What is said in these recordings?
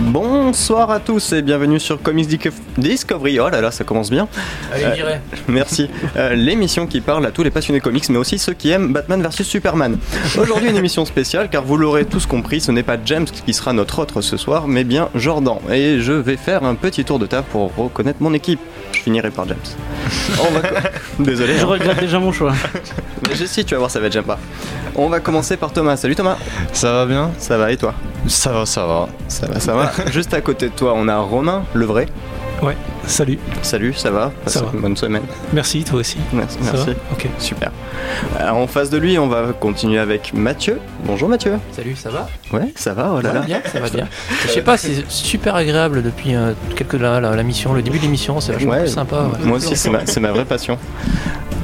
Bonsoir à tous et bienvenue sur Comics Discovery. Oh là là, ça commence bien. Allez, Euh. Merci. Euh, L'émission qui parle à tous les passionnés comics, mais aussi ceux qui aiment Batman vs Superman. Aujourd'hui, une émission spéciale, car vous l'aurez tous compris, ce n'est pas James qui sera notre autre ce soir, mais bien Jordan. Et je vais faire un petit tour de table pour reconnaître mon équipe. Je finirai par James. On va co- Désolé. Je hein. regrette déjà mon choix. Mais je sais, tu vas voir, ça va être sympa. On va commencer par Thomas. Salut Thomas. Ça va bien? Ça va et toi? Ça va, ça va. Ça va, ça va. Juste à côté de toi, on a Romain, le vrai. Ouais, salut, Salut, ça va Passe Ça va. une bonne semaine. merci, toi aussi. Merci. Ça merci. va Ok. Super. Euh, en face de lui, on va continuer avec Mathieu. Bonjour Mathieu. Salut, ça va Ouais, ça va, oh là Ça va là. bien, ça va bien. Je sais pas, c'est super agréable depuis euh, quelques là, la, la mission, le début de l'émission, c'est vachement Ouais. plus sympa. ouais. Moi aussi, c'est ma, c'est ma vraie passion.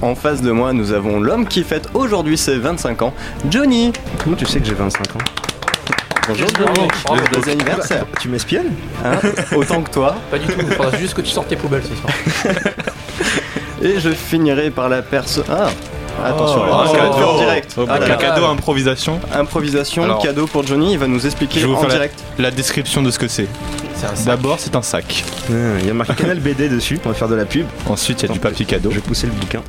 En face de moi, nous avons l'homme qui fête aujourd'hui ses 25 ans, Johnny. Comment tu sais que j'ai 25 ans? Bonjour Bravo, Johnny. bravo. Joyeux anniversaire. Tu m'espionnes Hein, autant que toi. Pas du tout, il faudra juste que tu sortes tes poubelles ce soir. Et je finirai par la personne. Ah Attention, Oh, va être oh, fait en direct. Oh, Ah cadeau improvisation. Improvisation, Alors, cadeau pour Johnny, il va nous expliquer je vais vous en faire direct. La description de ce que c'est. C'est un sac. D'abord, c'est un sac. Ah, Il y a marqué Canal BD dessus, on va faire de la pub. Ensuite, il y a du papier cadeau. Je vais pousser le bouquin.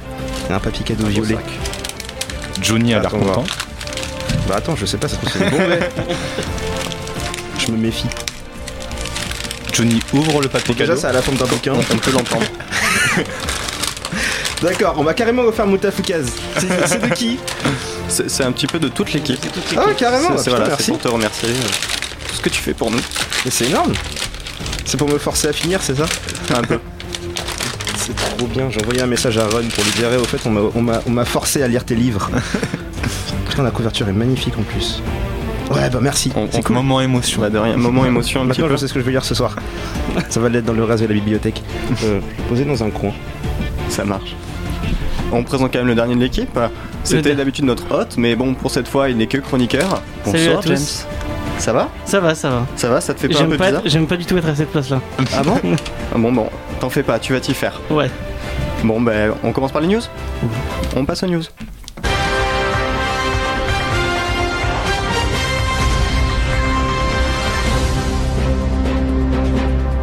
Il y a un papier cadeau violet. Johnny a l'air content. Bah attends, je sais pas, ça se trouve c'est une bombe. Je me méfie. Johnny ouvre le papier Déjà, cadeau. ça a la forme d'un bouquin. On, peut l'entendre. D'accord, on va carrément refaire Moutafoukaz. C'est c'est de qui? C'est c'est un petit peu de toute l'équipe. Ah carrément, C'est- c'est putain, voilà, c'est merci. pour te remercier. euh, Tout ce que tu fais pour nous. Mais c'est énorme. C'est pour me forcer à finir, c'est ça? Un peu. C'est trop bien. J'ai envoyé un message à Run pour lui dire, Eh, au fait, on m'a- on m'a on m'a forcé à lire tes livres. Putain, la couverture est magnifique en plus. Ouais, bah merci. On- C'est on- cool. Moment émotion. Bah de rien, moment émotion Maintenant, peu. je sais ce que je veux lire ce soir. Ça va l'être dans le reste de la bibliothèque. Euh, je vais poser dans un coin. Ça marche. On présente quand même le dernier de l'équipe. C'était d'habitude notre hôte, mais bon, pour cette fois, il n'est que chroniqueur. Salut Bonsoir, à tous. James. Ça va? Ça va, ça va. Ça va? Ça te fait pas un peu pas, bizarre? j'aime pas du tout être à cette place-là. Ah bon? Ah Bon, bon, t'en fais pas, tu vas t'y faire. Ouais. Bon, ben, on commence par les news? On passe aux news.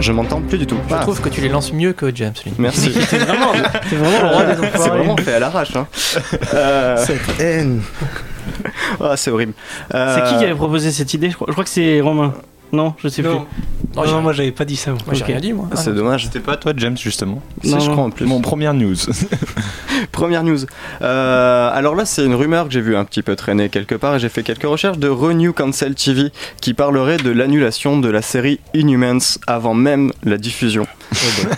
Je m'entends plus du tout. Je Ah, trouve que tu les lances mieux que James. lui. Merci. C'est vraiment, le roi des C'est vraiment fait à l'arrache. Hein. Euh, Cette haine. ah, c'est horrible. C'est Euh, qui qui avait proposé cette idée? Je crois, je crois que c'est Romain. Non, je sais Non, Non, non, j'ai- moi j'avais pas dit ça. moi. moi j'ai ok. rien dit moi. Ah, C'est non. dommage. C'était pas toi, James, justement. Si, Non, je non. crois en plus. Mon première news. Première news. Euh, alors là, c'est une rumeur que j'ai vu un petit peu traîner quelque part et j'ai fait quelques recherches de Renew Cancel TV qui parlerait de l'annulation de la série Inhumans avant même la diffusion.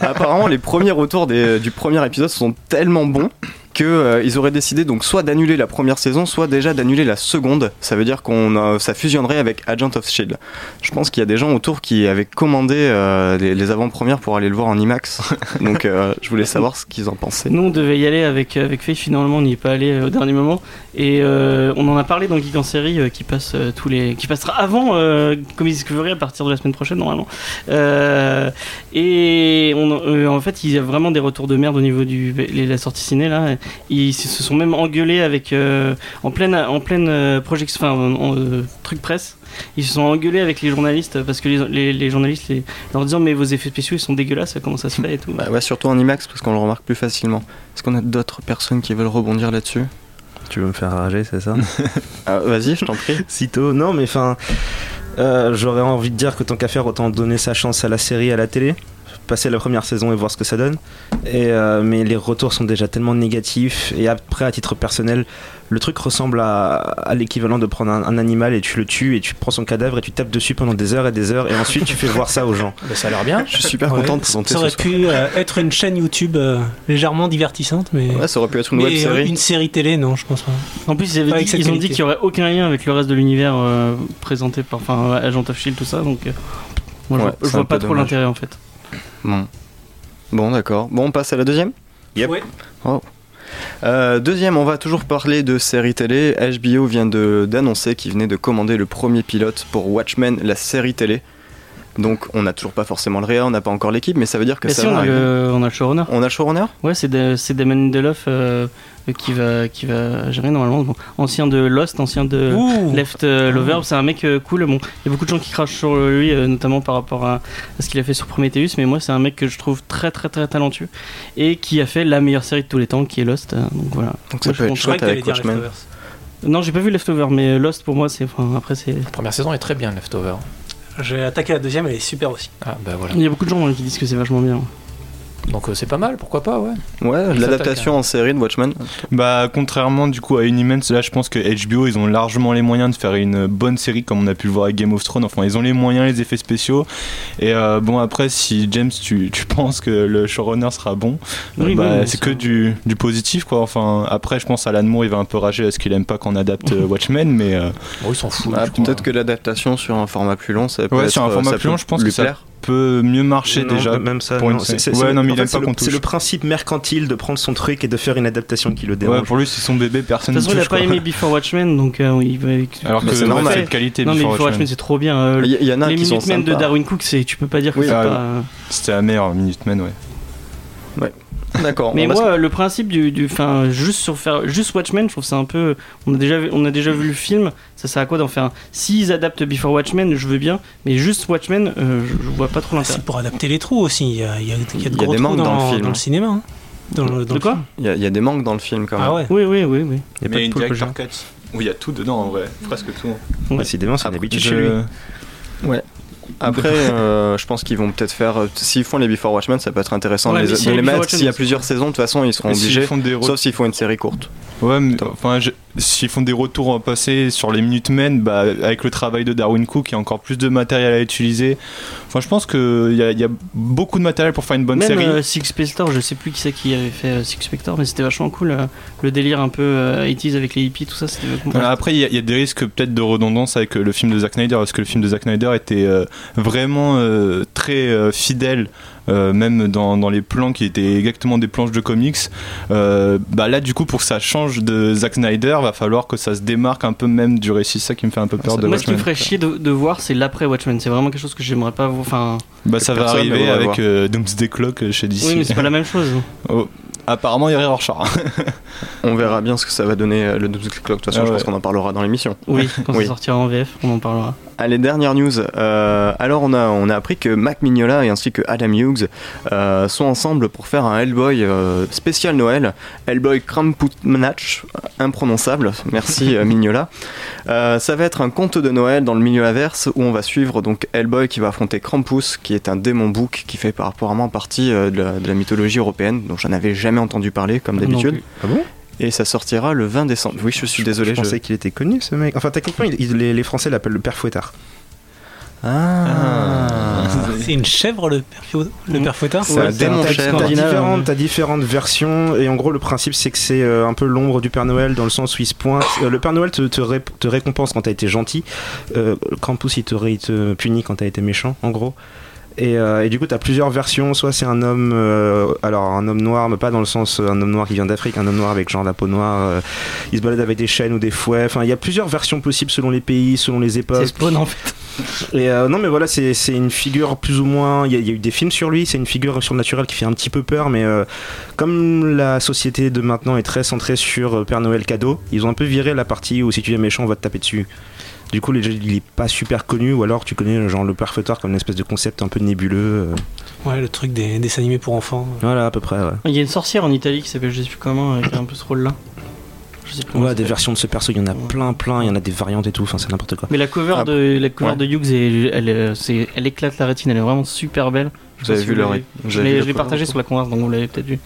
Apparemment, les premiers retours des- du premier épisode sont tellement bons que euh, ils auraient décidé donc soit d'annuler la première saison, soit déjà d'annuler la seconde. Ça veut dire qu'on a- ça fusionnerait avec Agent of Shield. Je pense qu'il y a des gens autour qui avaient commandé euh, les, les avant-premières pour aller le voir en IMAX. donc euh, je voulais savoir ce qu'ils en pensaient. Nous, on devait y aller avec, avec Faye, finalement, on n'y est pas allé euh, au dernier moment. Et euh, on en a parlé dans Geek en série euh, qui, passe, euh, tous les, qui passera avant euh, Comics Discovery à partir de la semaine prochaine, normalement. Euh, et on, euh, en fait, il y a vraiment des retours de merde au niveau de la sortie ciné. Là. Ils se sont même engueulés avec, euh, en pleine, en pleine euh, projection, enfin, en- euh, truc presse. Ils se sont engueulés avec les journalistes parce que les, les, les journalistes les, leur disant mais vos effets spéciaux ils sont dégueulasses, comment ça se fait et tout. Bah ouais, surtout en IMAX parce qu'on le remarque plus facilement. Est-ce qu'on a d'autres personnes qui veulent rebondir là-dessus? Tu veux me faire rager, c'est ça? Ah, Vas-y, je t'en prie. Sitôt, non, mais enfin. euh, J'aurais envie de dire que tant qu'à faire, autant donner sa chance à la série, à la télé. Passer la première saison et voir ce que ça donne. Et, euh, mais les retours sont déjà tellement négatifs. Et après, à titre personnel, le truc ressemble à, à l'équivalent de prendre un, un animal et tu le tues et tu prends son cadavre et tu tapes dessus pendant des heures et des heures. Et ensuite, tu fais voir ça aux gens. Bah, ça a l'air bien. Je suis super Ouais, content de présenter Ça aurait pu euh, être une chaîne YouTube euh, légèrement divertissante, mais. Ouais, ça aurait pu être une mais web euh, série. une série télé, non, je pense pas. En plus, ils, avaient dit- ils ont dit qu'il n'y aurait aucun lien avec le reste de l'univers euh, présenté par enfin, Agent of Shield, tout ça. Donc, euh, moi, je Ouais, vois- je, pas trop l'intérêt en fait. Bon, bon d'accord. Bon, on passe à la deuxième Yep. Ouais. Euh, deuxième, on va toujours parler de séries télé. HBO vient de- d'annoncer qu'il venait de commander le premier pilote pour Watchmen, la série télé. Donc on n'a toujours pas forcément le réa, on n'a pas encore l'équipe, mais ça veut dire que Mais ça si, on va a, arriver. le, on a le showrunner. On a le showrunner? Ouais, c'est c'est Damon Lindelof euh, qui, va, qui va gérer normalement. Bon, ancien de Lost, ancien de Ouh. Left euh, Lover, c'est un mec euh, cool. Bon, il y a beaucoup de gens qui crachent sur lui, euh, notamment par rapport à, à ce qu'il a fait sur Prometheus, mais moi, c'est un mec que je trouve très très très talentueux et qui a fait la meilleure série de tous les temps, qui est Lost. euh, donc voilà. Donc ça Moi, peut être chouette avec Watchmen. Non, j'ai pas vu Leftover, mais Lost pour moi, c'est. Enfin, après, c'est. La première saison est très bien, Leftover. J'ai attaqué la deuxième, elle est super aussi. Ah, bah voilà. Il y a beaucoup de gens hein, qui disent que c'est vachement bien. Donc euh, c'est pas mal, pourquoi pas, ouais. Ouais, Il l'adaptation en série de Watchmen. Bah, contrairement du coup à Inhumans, là je pense que HBO ils ont largement les moyens de faire une bonne série comme on a pu le voir avec Game of Thrones. Enfin, ils ont les moyens, les effets spéciaux. Et euh, bon, après, si James, tu, tu penses que le showrunner sera bon, Oui, bah, oui, c'est que du, du positif quoi. Enfin, après, je pense à Alan Moore, il va un peu rager parce qu'il aime pas qu'on adapte euh, Watchmen, mais euh, Bon, ils s'en foutent. Ah. Peut-être que l'adaptation sur un format plus long, ça peut Ouais, être, sur un format plus long, je pense lui que ça- plaire. Peut mieux marcher Non, déjà. même ça. pour une non, c'est- série. c'est- Ouais, c'est- non, mais en il fait, aime c'est pas le- qu'on C'est touche. le principe mercantile de prendre son truc et de faire une adaptation qui le Ouais, dérange. pour lui, c'est son bébé, personne De ne toute façon, il a touche. pas quoi. aimé Before Watchmen, donc euh, il va. Alors que Mais c'est ouais, normal. de qualité. Non, mais Before Watchmen. Watchmen, c'est trop bien. euh, Il y, il y en a les qui sont Minutemen de. Darwin Cook, c'est tu peux pas dire que Oui, c'est ah pas. C'était la meilleure Minutemen, ouais. D'accord. Mais va moi, le principe du, du, enfin, juste sur faire, juste Watchmen, je trouve ça un peu. On a déjà, vu- on a déjà vu le film. Ça sert à quoi d'en faire un? S'ils adaptent Before Watchmen, je veux bien, mais juste Watchmen, euh, je, je vois pas trop Ah, l'intérêt. c'est pour adapter les trous aussi. Il y a, il y a- il y a de Il y a gros des trous manques dans le dans, film. dans le cinéma. hein. Dans le, dans De quoi? film. Il y, a- il y a des manques dans le film quand même. Ah ouais. Oui, oui, oui, oui. Il y a pas de que j'ai. cut. Où il y a tout dedans en vrai, presque tout. Ouais. Décidément, c'est une Après, habitude chez lui. Après, euh, je pense qu'ils vont peut-être faire. euh, S'ils font les Before Watchmen, ça peut être intéressant Ouais, de les, mais si de les mettre. S'il y a plusieurs saisons, de toute façon, ils seront Mais obligés. font des re- Sauf s'ils font une série courte. Ouais, mais, enfin, je- s'ils font des retours en passé sur les Minutemen, bah, avec le travail de Darwin Cook, il y a encore plus de matériel à utiliser. Enfin, je pense qu'il y, a- y a beaucoup de matériel pour faire une bonne Même série. euh, Six Spectre, je sais plus qui c'est qui avait fait euh, Six Spectre, mais c'était vachement cool. euh, le délire un peu euh, 80s avec les hippies, tout ça, c'était Voilà, après, il y, y a des risques peut-être de redondance avec euh, le film de Zack Snyder, parce que le film de Zack Snyder était vraiment très fidèle, même dans, dans les plans qui étaient exactement des planches de comics. Euh, bah là, du coup, pour que ça change de Zack Snyder, va falloir que ça se démarque un peu même du récit. C'est ça qui me fait un peu peur ça- de Moi, ce qui me ferait chier de, de voir, c'est l'après Watchmen. C'est vraiment quelque chose que j'aimerais pas voir. Enfin, Bah, ça va arriver avec euh, Doomsday Clock euh, chez DC. oui, mais c'est pas la même chose. Oh, Apparement, il y a Rorschach. On verra bien ce que ça va donner euh, le Doomsday Clock. De toute façon, Ah je ouais. pense qu'on en parlera dans l'émission. Oui, quand Oui. ça sortira en VF, on en parlera. Allez, dernière news. Euh, alors, on a, on a appris que Mac Mignola et ainsi que Adam Hughes euh, sont ensemble pour faire un Hellboy euh, spécial Noël. Hellboy Krampusnacht, imprononçable. Merci Mignola. Euh, ça va être un conte de Noël dans le milieu inverse où on va suivre donc Hellboy qui va affronter Krampus, qui est un démon bouc qui fait apparemment partie euh, de, la, de la mythologie européenne, dont j'en avais jamais entendu parler comme d'habitude. Ah bon Et ça sortira le 20 décembre. Oui, je suis désolé. Je pensais qu'il était connu ce mec. Enfin, techniquement, il- il- les, les Français l'appellent le père fouettard. Ah. C'est une chèvre le père, Fou- le père Fouettard C'est un démon t'as- chèvre. T'as différentes, différentes versions et en gros le principe c'est que c'est euh, un peu l'ombre du Père Noël dans le sens où il se pointe. euh, le Père Noël te, te, ré- te récompense quand t'as été gentil. Euh, Krampus il te, il te punit quand t'as été méchant en gros. Et, euh, et du coup, t'as plusieurs versions. Soit c'est un homme, euh, alors un homme noir, mais pas dans le sens euh, un homme noir qui vient d'Afrique, un homme noir avec genre la peau noire. il se balade avec des chaînes ou des fouets. Enfin, il y a plusieurs versions possibles selon les pays, selon les C'est époques. Spawn en fait. Et euh, non, mais voilà, c'est c'est une figure plus ou moins. Il y, a- il y a eu des films sur lui. C'est une figure surnaturelle qui fait un petit peu peur, mais euh, comme la société de maintenant est très centrée sur Père Noël cadeau, ils ont un peu viré la partie où si tu es méchant, on va te taper dessus. Du coup, il est pas super connu, ou alors tu connais genre le Père Fouettard comme une espèce de concept un peu nébuleux. euh. Ouais, le truc des dessins animés pour enfants. Voilà, à peu près. Ouais, Il y a une sorcière en Italie qui s'appelle je sais plus comment, euh, qui a un peu ce rôle-là. Je sais plus comment Ouais, des versions de ce perso, il y en a Ouais. plein, plein. Il y en a des variantes et tout. Enfin, c'est n'importe quoi. Mais la cover Ah, de la cover ouais. de Hughes, est- elle, est- c'est- elle éclate la rétine, elle est vraiment super belle. Je Vous avez vu le Je l'ai partagé sur la converse, donc vous l'avez peut-être vu.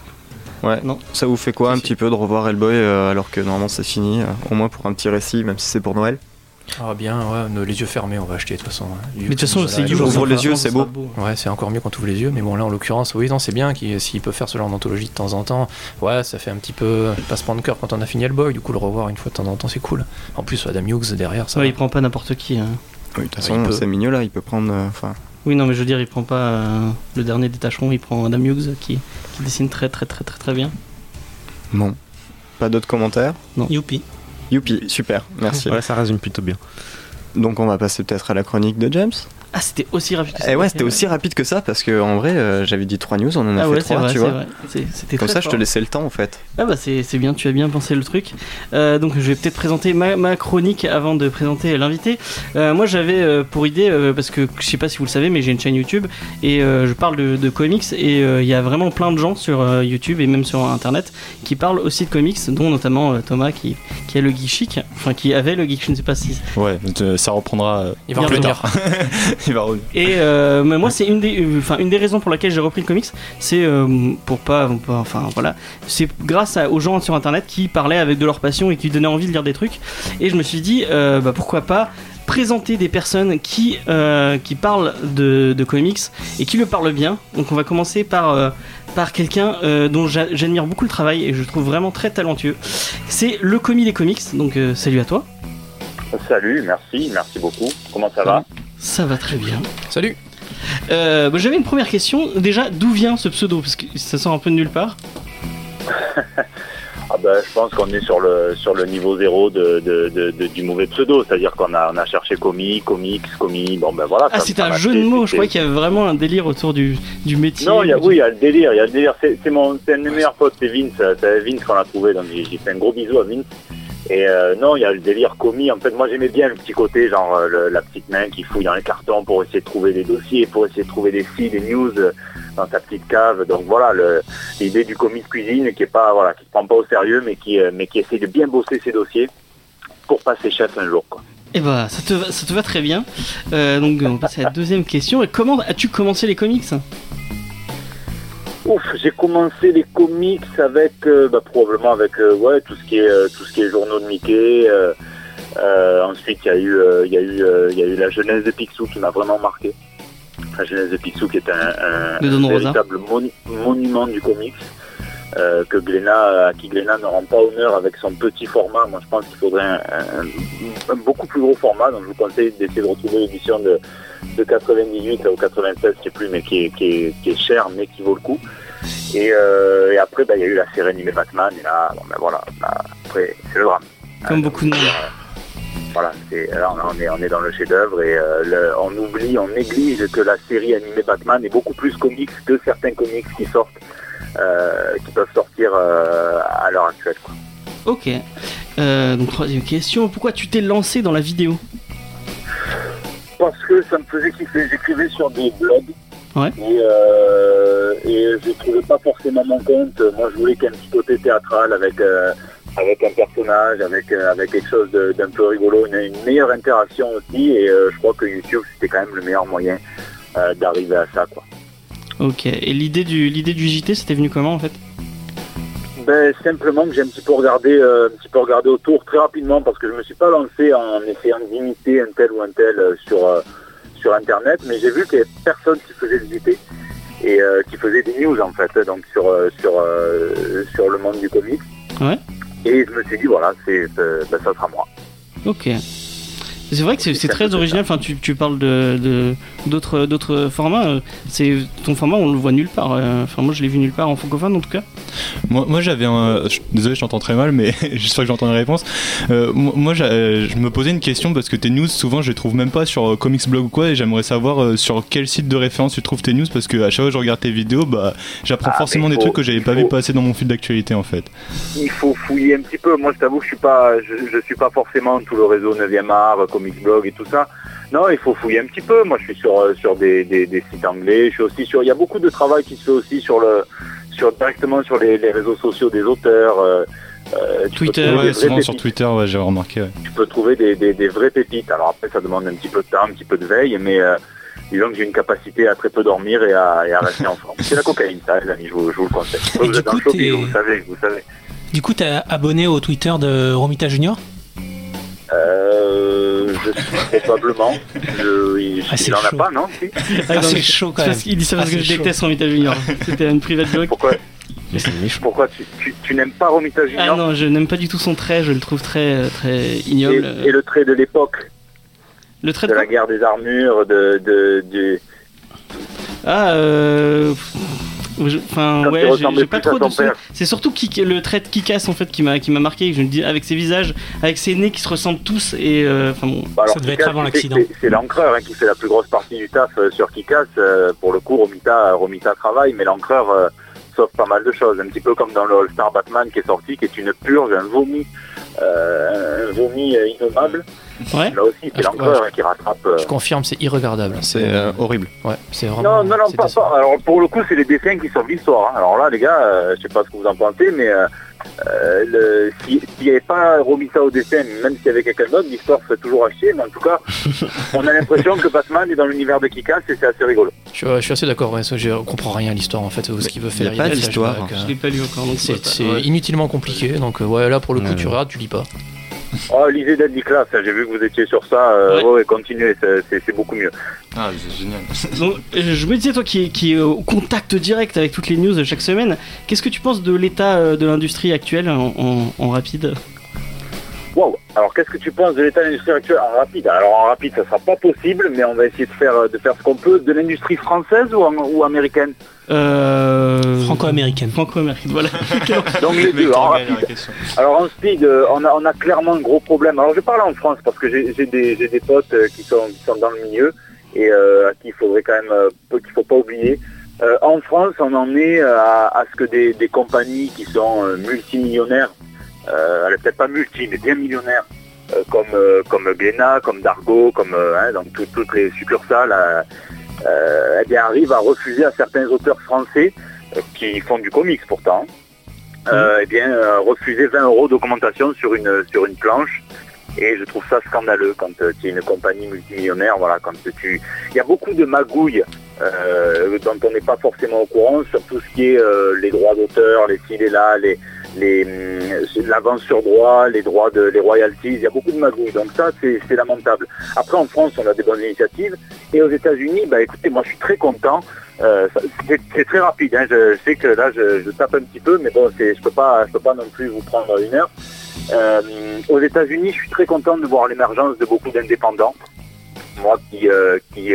Ouais. Non. Ça vous fait quoi un si. petit peu de revoir Hellboy euh, alors que normalement c'est fini, euh, au moins pour un petit récit, même si c'est pour Noël? Ah bien, ouais, les yeux fermés, on va acheter de toute façon. hein. Mais de toute façon, c'est ouvre donc les yeux, c'est beau. Ouais, c'est encore mieux quand tu ouvres les yeux, mais bon, là en l'occurrence, oui, non, c'est bien qu'il- s'il peut faire ce genre d'anthologie de temps en temps. Ouais, ça fait un petit peu passement de cœur quand on a fini Hellboy, du coup, le revoir une fois de temps en temps, c'est cool. En plus, Adam Hughes derrière, ça. Ouais, va. il prend pas n'importe qui. hein. Oui, de toute Ouais, façon, il peut. c'est mignon là, il peut prendre. euh, Enfin, Oui, non, mais je veux dire, il prend pas euh, le dernier des tâcherons, il prend Adam Hughes qui, qui dessine très très très très très bien. bon. Pas d'autres commentaires? Youpi. Youpi, super, merci. Voilà, ça résume plutôt bien. Donc on va passer peut-être à la chronique de James. Ah, c'était aussi rapide que ça. Et ouais, c'était aussi rapide que ça parce que en vrai, euh, j'avais dit 3 news, on en a Ah fait ouais, c'est 3, vrai, tu vois. C'était Comme ça, je te laissais le temps en fait. Ah bah c'est c'est bien, tu as bien pensé le truc. Euh, donc je vais peut-être présenter ma, ma chronique avant de présenter l'invité. Euh, moi j'avais euh, pour idée, euh, parce que je sais pas si vous le savez, mais j'ai une chaîne YouTube et euh, je parle de, de comics et euh, il y a vraiment plein de gens sur euh, YouTube et même sur Internet qui parlent aussi de comics, dont notamment euh, Thomas qui, qui a le geek chic, enfin qui avait le geek, je ne sais pas si... Ouais, ça reprendra. euh, Il va plus tard. Il va revenir. Et euh, mais moi, c'est une des, euh, enfin une des raisons pour laquelle j'ai repris le comics, c'est euh, pour pas, enfin voilà, c'est grâce à- aux gens sur internet qui parlaient avec de leur passion et qui donnaient envie de lire des trucs. Et je me suis dit, euh, bah, pourquoi pas présenter des personnes qui euh, qui parlent de, de comics et qui le parlent bien. Donc on va commencer par euh, par quelqu'un euh, dont j'a- j'admire beaucoup le travail et je trouve vraiment très talentueux. C'est le commis des comics. Donc euh, salut à toi. Salut, merci, merci beaucoup. Comment ça va? Ça va très bien. Salut Euh, bah, J'avais une première question. Déjà, d'où vient ce pseudo? Parce que ça sort un peu de nulle part. ah ben, Je pense qu'on est sur le, sur le niveau zéro de, de, de- de- du mauvais pseudo, c'est-à-dire qu'on a, on a cherché commis, comics, commis, bon ben voilà. Ah, ça un jeu de mots. Je croyais qu'il y avait vraiment un délire autour du, du métier. Non, il y a, du- oui, il y a le délire, il y a le délire. C'est c'est mon, c'est un de mes meilleurs potes, c'est Vince, c'est Vince qu'on a trouvé, donc j'ai fait un gros bisou à Vince. Et euh, non, il y a le délire commis. En fait, moi j'aimais bien le petit côté, genre euh, la petite main qui fouille dans les cartons pour essayer de trouver des dossiers, pour essayer de trouver des sites, des news euh, dans sa petite cave. Donc voilà, l'idée du commis de cuisine qui est pas, voilà, qui se prend pas au sérieux, mais qui, mais qui essaie de bien bosser ses dossiers pour passer chef un jour. Quoi. Eh bah, ça te, va, ça te va très bien. Donc, on passe à la deuxième question. Et comment as-tu commencé les comics? Ouf, j'ai commencé les comics avec euh, bah, probablement avec euh, ouais tout ce qui est euh, tout ce qui est journaux de Mickey. ensuite, il y a eu il y a eu il y a eu la jeunesse de Picsou qui m'a vraiment marqué. La jeunesse de Picsou qui est un, véritable monu- monument du comics. Euh, que Glénat, à qui Glénat ne rend pas honneur avec son petit format. Moi, je pense qu'il faudrait un, un- un beaucoup plus gros format. Donc, je vous conseille d'essayer de retrouver l'édition de, de 98 ou 96, je sais plus, mais qui est, qui est, qui est cher, mais qui vaut le coup. Et, euh, et après, bah, il y a eu la série animée Batman, et là, bon, ben voilà, là, après, c'est le drame. Comme Euh, beaucoup de monde. euh, Voilà, c'est, là, on est, on est dans le chef-d'œuvre et euh, le- on oublie, on néglige que la série animée Batman est beaucoup plus comics que certains comics qui sortent, euh, qui peuvent sortir euh, à l'heure actuelle. quoi. Ok. Euh, donc, troisième question. Pourquoi tu t'es lancé dans la vidéo? Parce que ça me faisait kiffer. J'écrivais sur des blogs. Ouais. Et, euh, et je trouvais pas forcément mon compte. Moi, je voulais qu'il y ait un petit côté théâtral avec, euh, avec un personnage, avec, euh, avec quelque chose d'un peu rigolo, une, une meilleure interaction aussi. Et euh, je crois que YouTube, c'était quand même le meilleur moyen euh, d'arriver à ça. Quoi. Ok. Et l'idée du, l'idée du JT, c'était venu comment en fait? Ben, simplement que j'ai un petit peu regardé, euh, un petit peu regardé autour très rapidement parce que je me suis pas lancé en essayant d'imiter un tel ou un tel euh, sur euh, sur internet, mais j'ai vu qu'il y avait personne qui faisait le JT et qui faisait des news en fait, donc sur sur sur le monde du comics. Ouais. Et je me suis dit voilà, c'est c'est- ben, ça sera moi. Ok. C'est vrai que c'est c'est très original. Enfin, tu, tu parles de de- d'autres d'autres formats. euh, C'est ton format, on le voit nulle part. euh, Enfin, moi, je l'ai vu nulle part en francophone en tout cas. Moi, moi j'avais un. Désolé, je t'entends très mal, mais j'espère que j'entends une réponse. Euh, moi, je me posais une question parce que tes news, souvent, je les trouve même pas sur Comics Blog ou quoi, et j'aimerais savoir sur quel site de référence tu trouves tes news parce que à chaque fois que je regarde tes vidéos, bah, j'apprends Ah, forcément des trucs que j'avais pas faut- vu passer dans mon fil d'actualité en fait. il faut fouiller un petit peu. Moi, je t'avoue que je suis pas, je, je suis pas forcément tout le réseau 9e art, Comics Blog et tout ça. Non, il faut fouiller un petit peu. Moi, je suis sur euh, sur des, des, des sites anglais. Je suis aussi sur. Il y a beaucoup de travail qui se fait aussi sur le sur directement sur les, les réseaux sociaux des auteurs. euh, euh, Twitter, Ouais, souvent sur. Twitter, ouais, j'ai remarqué. ouais. Tu peux trouver des, des, des vraies pépites. Alors après, ça demande un petit peu de temps, un petit peu de veille, mais euh, disons que j'ai une capacité à très peu dormir et à, et à rester en forme. C'est la cocaïne, ça, les amis. Je vous, je vous le conseille. Et Vous du êtes dans coup, le vous savez, vous savez. Du coup, t'es abonné au Twitter de Romita Junior? Euh, je probablement. Je, il Ah, il en a chaud. pas, non si Ah, non, c'est chaud quand même. qu'il dit ça parce Ah, que je chaud. déteste Romita Junior. C'était une private joke. Pourquoi, Mais pourquoi tu, tu, tu n'aimes pas Romita Ah Junior non, je n'aime pas du tout son trait. Je le trouve très très ignoble. et, et le trait de l'époque, Le trait de de la guerre des armures, de, de, du... Ah, euh... Enfin, ouais, j'ai- pas trop de. C'est surtout qui, le trait de Kikas en fait qui m'a qui m'a marqué. Je me dis avec ses visages, avec ses nez qui se ressemblent tous et euh, enfin bon. Bah, alors, Ça devait être avant l'accident. c'est- l'encreur hein, qui fait la plus grosse partie du taf euh, sur Kikas. Euh, pour le coup, Romita, Romita travaille, mais l'encreur euh, sauve pas mal de choses. Un petit peu comme dans le All-Star Batman qui est sorti, qui est une purge, un vomi, un vomi euh, innommable. Ouais. Là aussi, c'est Ah, ouais, hein, qui rattrape. euh, Je confirme, c'est irregardable. C'est euh, horrible. Ouais, c'est vraiment. Non, non, non, pas, pas. Alors pour le coup, c'est les dessins qui sauvent l'histoire. hein. Alors là, les gars, euh, je sais pas ce que vous en pensez, mais euh, euh, s'il n'y avait pas Romita au dessin, même s'il y avait quelqu'un d'autre, l'histoire serait toujours à chier. Mais en tout cas, on a l'impression que Batman est dans l'univers de Kikas et c'est assez rigolo. Je suis, je suis assez d'accord, ouais, ça, je comprends rien à l'histoire en fait, ce qu'il veut il y a faire. pas d'histoire. flashbacks, Je l'ai pas lu encore donc je C'est Ouais. inutilement compliqué, donc euh, ouais, là pour le coup, Ouais, tu ouais. regardes, tu lis pas. Oh, lisez Deadly Class, hein, j'ai vu que vous étiez sur ça. Euh, Ouais. ouais. ouais, continuez, c'est- beaucoup mieux. Ah, c'est génial. Donc, euh, je me disais, toi qui, qui est au contact direct avec toutes les news chaque semaine, qu'est-ce que tu penses de l'état euh, de l'industrie actuelle en, en- en rapide? Waouh Alors qu'est-ce que tu penses de l'état de l'industrie actuelle en rapide? Alors en rapide, ça sera pas possible, mais on va essayer de faire, de faire ce qu'on peut. De l'industrie française ou, en- ou américaine? Euh... Franco-américaine. Franco-américaine, voilà. Donc les deux. En rapide. Alors en speed, euh, on, a, on a clairement un gros problème. Alors je parle en France parce que j'ai des, potes euh, qui sont, qui sont dans le milieu et euh, à qui il faudrait quand même, euh, peu- qu'il faut pas oublier. Euh, en France, on en est à, à ce que des, des compagnies qui sont euh, multimillionnaires, euh, elle est peut-être pas multi, mais bien millionnaires, euh, comme euh, comme Glénat, comme Dargo, comme euh, hein, donc tout- toutes les succursales, eh bien, arrivent à refuser à certains auteurs français euh, qui font du comics pourtant euh, eh bien, euh, refuser 20 euros d'augmentation sur une, sur une planche. Et je trouve ça scandaleux quand euh, tu es une compagnie multimillionnaire. Voilà, quand tu, il y a beaucoup de magouilles euh, dont on n'est pas forcément au courant sur tout ce qui est euh, les droits d'auteur, les ci, les là, les, hum, l'avance sur droit, les droits de, les royalties. Il y a beaucoup de magouilles. Donc ça, c'est, lamentable. Après, en France, on a des bonnes initiatives. Et aux États-Unis, bah écoutez, moi, je suis très content. Euh, c'est, très rapide. Hein. Je, sais que là, je, tape un petit peu, mais bon, je peux peux pas non plus vous prendre une heure. Euh, aux États-Unis, je suis très content de voir l'émergence de beaucoup d'indépendants. Moi, qui, euh, qui,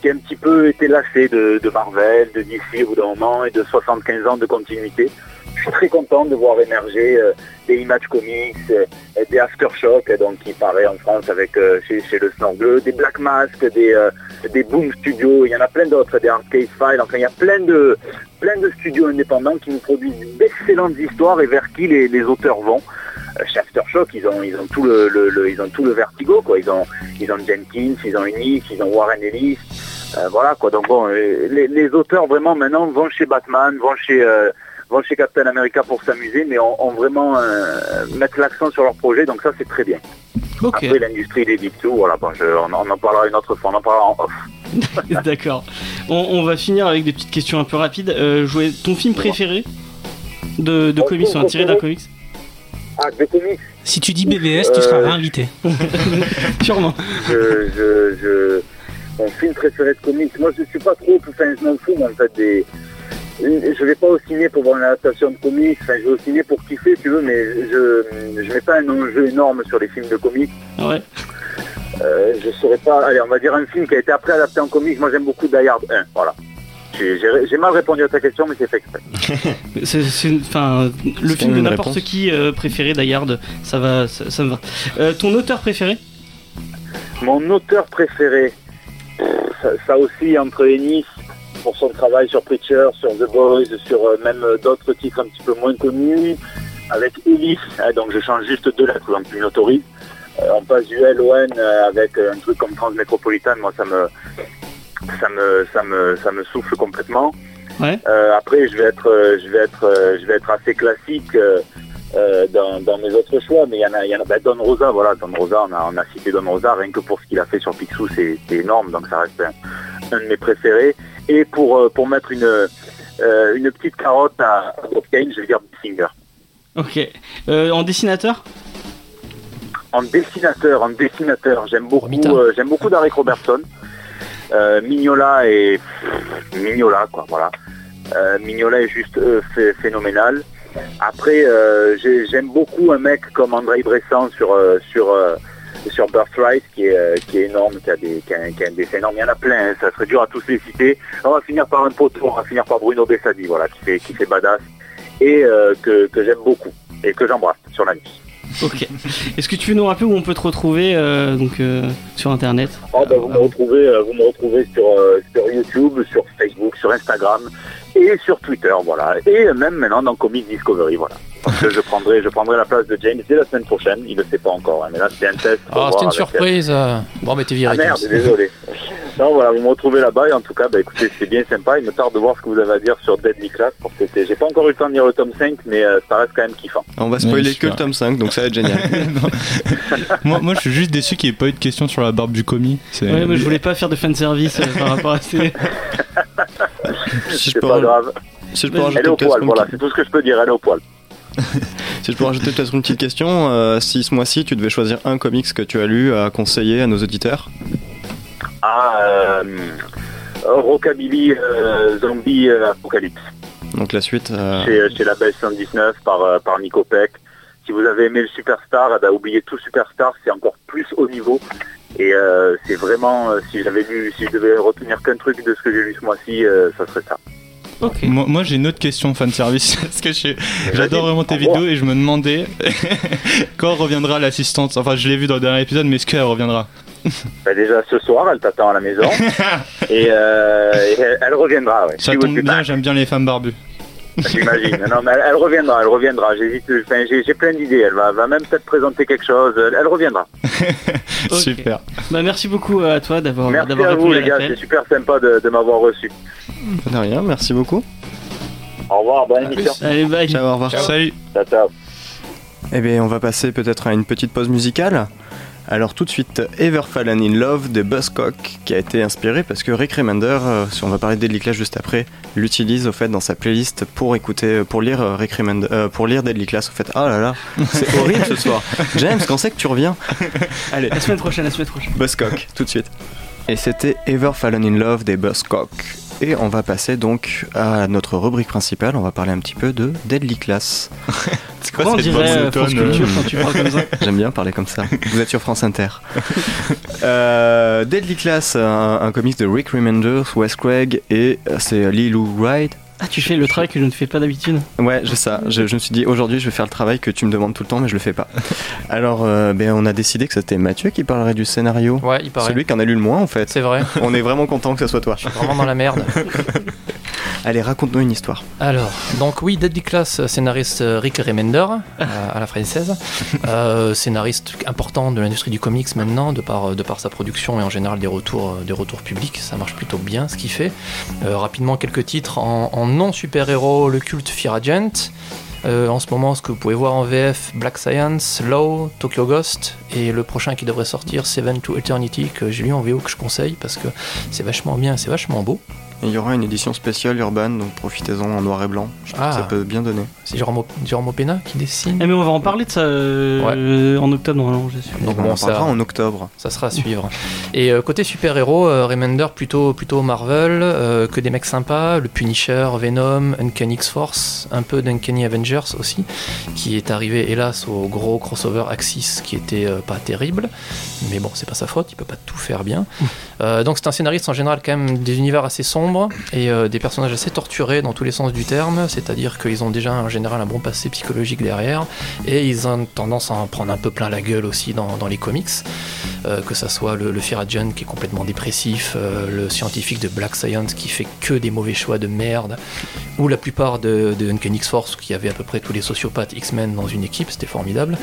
qui ai un petit peu été lassé de, de Marvel, de DC au bout d'un moment et de 75 ans de continuité. Suis très content de voir émerger euh, des Image Comics, euh, des Aftershock, donc qui paraît en France avec euh, chez, le Snorgle, des Black Mask, des, des Boom Studios, il y en a plein d'autres, des Arcade Files, enfin il y a plein de, plein de studios indépendants qui nous produisent d'excellentes histoires et vers qui les, auteurs vont. Chez Aftershock, ils ont, ils ont tout le, le- ils ont tout le vertigo, quoi. Ils ont, ils ont Jenkins, ils ont Enix, ils ont Warren Ellis, voilà, quoi. Donc bon, les, auteurs vraiment maintenant vont chez Batman, vont chez, vont chez Captain America pour s'amuser, mais ont, ont vraiment euh, mettre l'accent sur leur projet, donc ça c'est très bien. Ok, Après l'industrie des tout, voilà, bon, je- on, on en parlera une autre fois, on en parlera en off. d'accord. On, on va finir avec des petites questions un peu rapides. Euh, jouer ton film préféré de, de comics, enfin, tiré d'un comics Ah, de comics, Si tu dis BVS, tu seras Euh, réinvité. Sûrement. je, je, je, mon film préféré de comics, moi je suis pas trop, enfin je m'en fous en fait des... Je vais pas au ciné pour voir une adaptation de comics, enfin je vais au ciné pour kiffer tu veux, mais je je mets pas un enjeu énorme sur les films de comics. Ouais. Euh, je saurais pas, allez on va dire un film qui a été après adapté en comics, moi j'aime beaucoup Die Hard 1, voilà. J'ai mal répondu à ta question mais c'est fait exprès. C'est, le film de n'importe qui euh, préféré, Die Hard, ça va, ça, ça me va. Euh, ton auteur préféré? Mon auteur préféré, pff, ça, ça aussi entre Ennis pour son travail sur Preacher, sur The Boys, sur euh, même euh, d'autres titres un petit peu moins connus, avec Ellis, hein, donc je change juste deux lettres, donc une autorise. Euh, on passe du L au N euh, avec un truc comme Transmétropolitane, moi ça me ça me ça me ça me souffle complètement. Ouais. Euh, après je vais être euh, je vais être euh, je vais être assez classique dans, dans mes autres choix, mais il y en a, il y en a bah, Don Rosa, voilà, Don Rosa, on a, on a cité Don Rosa, rien que pour ce qu'il a fait sur Picsou, c'est c'est énorme, donc ça reste un, un de mes préférés. Et pour, euh, pour mettre une, euh, une petite carotte à, à Bob Kane, je vais dire Singer. Ok. Euh, en dessinateur? En dessinateur, en dessinateur, j'aime beaucoup, euh, j'aime beaucoup Derek Robertson. Euh, Mignola est pff, Mignola quoi, voilà. Euh, Mignola est juste euh, phé- phénoménal. Après, euh, j'ai- j'aime beaucoup un mec comme André Bressan sur euh, sur euh, sur Birthright qui est, euh, qui est énorme, qui a, des, qui, a, qui a un dessin énorme. Il y en a plein, hein, ça serait dur à tous les citer. On va finir par un poteau, on va finir par Bruno Bessadi, voilà, qui fait, qui fait badass et euh, que, que j'aime beaucoup et que j'embrasse sur la nuit. Ok. Est-ce que tu veux nous rappeler où on peut te retrouver euh, donc, euh, sur internet? Oh, bah, vous, me retrouvez, vous me retrouvez sur, sur YouTube, sur Facebook, sur Instagram et sur Twitter, voilà. Et même maintenant dans Comic Discovery, voilà. Parce que je prendrai, je prendrai la place de James dès la semaine prochaine. Il ne sait pas encore, hein, mais là c'est un test. voir c'était une surprise. Bon, mais t'es viré. Ah merde, désolé. Non, voilà, vous me retrouvez là-bas et en tout cas, bah, écoutez, c'est bien sympa. Il me tarde de voir ce que vous avez à dire sur Deadly Class parce que j'ai pas encore eu le temps de lire le tome 5, mais euh, ça reste quand même kiffant. On va spoiler que le tome 5, donc ça va être génial. moi, moi, je suis juste déçu qu'il n'y ait pas eu de question sur la barbe du commis. C'est- Ouais, mais je voulais pas faire de fanservice euh, par rapport à ces. si C'est pas ra- grave. si je peux Elle est rajouter Elle est au poil, voilà, c'est tout ce que je peux dire. Elle est au poil. si je peux rajouter peut-être une petite question, euh, si ce mois-ci tu devais choisir un comics que tu as lu à conseiller à nos auditeurs, Ah, euh, Rockabilly euh, Zombie Apocalypse. donc la suite. chez, chez la Belle 119 par, par Nico Peck. Si vous avez aimé le Superstar, eh ben, oubliez tout Superstar, c'est encore plus haut niveau. Et c'est vraiment, si j'avais lu, si je devais retenir qu'un truc de ce que j'ai lu ce mois-ci, ça serait ça. Moi, moi, j'ai une autre question fan service parce que j'adore vraiment tes vidéos et je me demandais quand reviendra l'assistante. Enfin, je l'ai vu dans le dernier épisode, mais est-ce qu'elle reviendra Ben, déjà ce soir, elle t'attend à la maison et, euh, et elle, elle reviendra. Ouais. Ça tombe bien, j'aime bien les femmes barbues. J'imagine. Non, mais elle, elle reviendra, elle reviendra. J'hésite. Enfin, j'ai, plein d'idées. Elle va, va même peut-être présenter quelque chose. Elle, elle reviendra. Super. Bah, merci beaucoup à toi d'avoir Merci à vous les gars. C'est super sympa de, de m'avoir reçu. De rien, merci beaucoup. Au revoir. Bonne émission. Allez, bye. Ciao, au revoir. Salut. Ciao, ciao. Eh bien, on va passer peut-être à une petite pause musicale. Alors tout de suite, Ever Fallen in Love de Buzzcock, qui a été inspiré parce que Rick Remender, euh, si on va parler de Deadly Class juste après, l'utilise au fait dans sa playlist pour écouter, pour lire euh, Rick Remender, euh, pour lire Deadly Class. Au fait, oh là là, c'est horrible ce soir. James, quand c'est que tu reviens? Allez, La semaine prochaine, la semaine prochaine. Buzzcock, tout de suite. Et c'était Ever Fallen in Love des Buzzcock. Et on va passer donc à notre rubrique principale. On va parler un petit peu de Deadly Class. C'est quoi Comment on cette dirait voix euh, France monotone, Culture quand tu parles comme ça J'aime bien parler comme ça. Vous êtes sur France Inter. Euh, Deadly Class, un, un comics de Rick Remender, Wes Craig et euh, c'est Lee Lou Wright. Ah, tu fais le travail que je ne fais pas d'habitude. Ouais, j'ai ça. Je, je me suis dit aujourd'hui je vais faire le travail que tu me demandes tout le temps, mais je le fais pas. Alors, euh, ben, on a décidé que c'était Mathieu qui parlerait du scénario. Ouais, il paraît. Celui qui en a lu le moins en fait. C'est vrai. On est vraiment content que ce soit toi. Je suis vraiment dans la merde. Allez, raconte-nous une histoire. Alors, donc oui, Deadly Class, scénariste euh, Rick Remender, euh, à la française, Euh, scénariste important de l'industrie du comics maintenant, de par, de par sa production et en général des retours, euh, des retours publics, ça marche plutôt bien ce qu'il fait. Euh, rapidement, quelques titres en, en non-super-héros, le culte Fear Agent. Euh, en ce moment, ce que vous pouvez voir en VF, Black Science, Law, Tokyo Ghost, et le prochain qui devrait sortir, Seven to Eternity, que j'ai lu en VO que je conseille parce que c'est vachement bien, c'est vachement beau. Et il y aura une édition spéciale urban, donc profitez-en en noir et blanc. Je trouve Ah. que ça peut bien donner. C'est Jérôme, Jérôme Opena qui dessine. Eh, mais on va en parler de ça euh, en octobre, normalement, je suis. Donc on en parlera ça- en octobre. Ça sera à suivre. Et euh, côté super-héros, euh, Remender plutôt, plutôt Marvel, euh, que des mecs sympas, le Punisher, Venom, Uncanny X-Force, un peu d'Uncanny Avengers aussi, qui est arrivé hélas au gros crossover Axis qui était euh, pas terrible, mais bon, c'est pas sa faute, il peut pas tout faire bien. Euh, donc c'est un scénariste en général quand même des univers assez sombres et euh, des personnages assez torturés dans tous les sens du terme, c'est-à-dire qu'ils ont déjà en général un bon passé psychologique derrière et ils ont tendance à en prendre un peu plein la gueule aussi dans, les comics. Euh, que ça soit le, le qui est complètement dépressif, euh, le scientifique de Black Science qui fait que des mauvais choix de merde, ou la plupart de, de Uncanny X-Force qui avait à peu près tous les sociopathes X-Men dans une équipe, c'était formidable.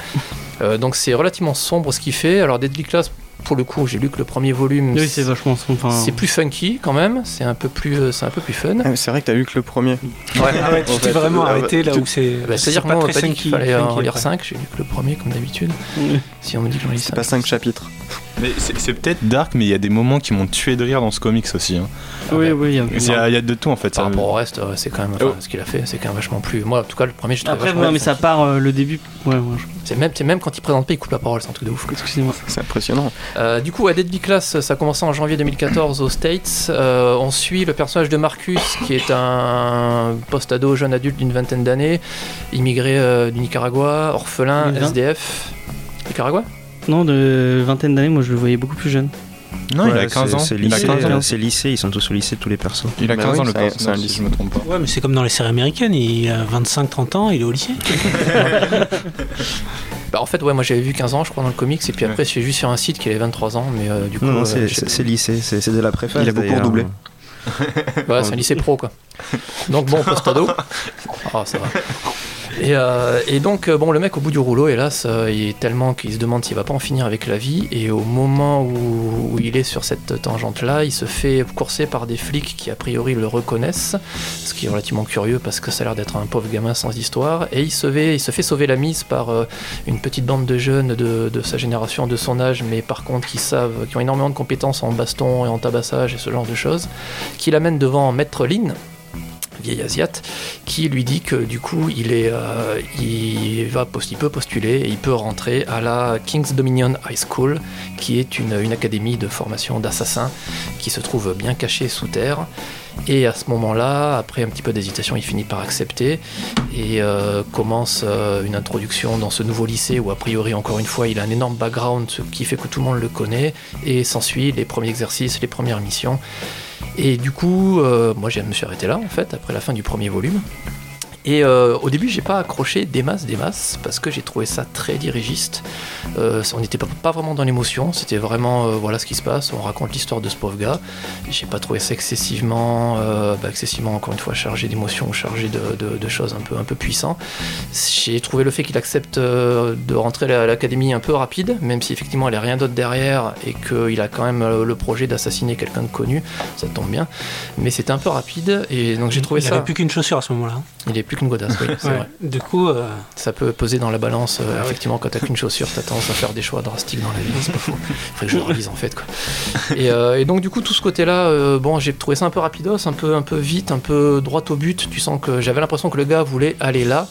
Donc c'est relativement sombre ce qu'il fait. Alors Deadly Class, pour le coup, j'ai lu que le premier volume, Oui, c'est vachement son. Enfin, c'est plus funky quand même, c'est un peu plus, euh, c'est un peu plus fun. Ah, c'est vrai que t'as lu que le premier. Ah ouais, tu En t'es vraiment euh, arrêté là où c'est. Bah, c'est C'est-à-dire moi, on m'a très pas dit qu'il funky, fallait en funky lire après. 5, j'ai lu que le premier comme d'habitude. Si on me dit que j'en lis C'est 5. pas 5 chapitres. Mais c'est peut-être dark, mais il y a des moments qui m'ont tué de rire dans ce comics aussi. hein. Oui, oui, il y a- Il y, a il y a de tout en fait. Par ça- rapport au reste, euh, c'est quand même enfin, Oh. ce qu'il a fait, c'est quand même vachement plus. Moi, en tout cas, le premier, je trouve Après, ouais, mais ça part euh, le début. Ouais, ouais, je- C'est même, c'est même quand il présente pas, il coupe la parole, c'est un truc de ouf. excusez-moi. C'est impressionnant. Euh, du coup, à Deadly Class, ça a commencé en janvier 2014 aux States. Euh, on suit le personnage de Marcus, qui est un post-ado, jeune adulte d'une vingtaine d'années, immigré euh, du Nicaragua, orphelin, 2020. SDF. Nicaragua? Non, de vingtaine d'années, moi je le voyais beaucoup plus jeune. Non, il Ouais, a 15 ans. C'est Il a lycée, 15 ans. c'est lycée, ils sont tous au lycée, tous les persos. Il a Bah 15 ans oui, le c'est un- un si lycée. je me trompe pas. Ouais, mais c'est comme dans les séries américaines, il a 25-30 ans, il est au lycée. Bah, en fait, ouais, moi j'avais vu 15 ans, je crois, dans le comics, et puis après, j'ai vu sur un site qu'il avait 23 ans, mais euh, du coup. Non, non, euh, c'est- lycée, c'est de la préface. Il a beaucoup redoublé. Ouais, c'est un lycée pro, quoi. Donc bon, post-ado. Ah, ça va. Et, euh, et donc, euh, bon, le mec au bout du rouleau, hélas, euh, il est tellement qu'il se demande s'il va pas en finir avec la vie. Et au moment où, il est sur cette tangente-là, il se fait courser par des flics qui, a priori, le reconnaissent. Ce qui est relativement curieux parce que ça a l'air d'être un pauvre gamin sans histoire. Et il se fait, il se fait sauver la mise par une petite bande de jeunes de, sa génération, de son âge, mais par contre qui savent, qui ont énormément de compétences en baston et en tabassage et ce genre de choses, qui l'amènent devant Maître Lin, vieil asiate, qui lui dit que du coup il est, euh, il va il peut postuler et il peut rentrer à la King's Dominion High School, qui est une, une académie de formation d'assassins qui se trouve bien cachée sous terre. Et à ce moment-là, après un petit peu d'hésitation, il finit par accepter et euh, commence euh, une introduction dans ce nouveau lycée où a priori, encore une fois, il a un énorme background, ce qui fait que tout le monde le connaît. Et s'ensuit les premiers exercices, les premières missions. Et du coup, euh, moi je me suis arrêté là en fait, après la fin du premier volume. Et euh, au début, j'ai pas accroché des masses, des masses, parce que j'ai trouvé ça très dirigiste. Euh, on n'était pas, pas vraiment dans l'émotion, c'était vraiment euh, voilà ce qui se passe, on raconte l'histoire de ce pauvre gars. J'ai pas trouvé ça excessivement, bah, excessivement encore une fois chargé d'émotions chargé de, de- de choses un peu, un peu puissants. J'ai trouvé le fait qu'il accepte de rentrer à l'académie un peu rapide, même si effectivement il n'y a rien d'autre derrière et qu'il a quand même le projet d'assassiner quelqu'un de connu, ça tombe bien. Mais c'était un peu rapide et donc j'ai trouvé il ça. n'avait plus qu'une chausseur à ce moment-là. Il est plus qu'une godasse, oui, c'est Ouais. vrai. Du coup, euh, Ça peut peser dans la balance. euh, Ah ouais. effectivement, quand t'as qu'une chaussure, t'as tendance à faire des choix drastiques dans la vie. C'est pas faux. Faudrait que je le relise en fait. Quoi. Et, euh, et donc du coup, tout ce côté-là, euh, bon, j'ai trouvé ça un peu rapidos, un peu, un peu vite, un peu droit au but. Tu sens que j'avais l'impression que le gars voulait aller là.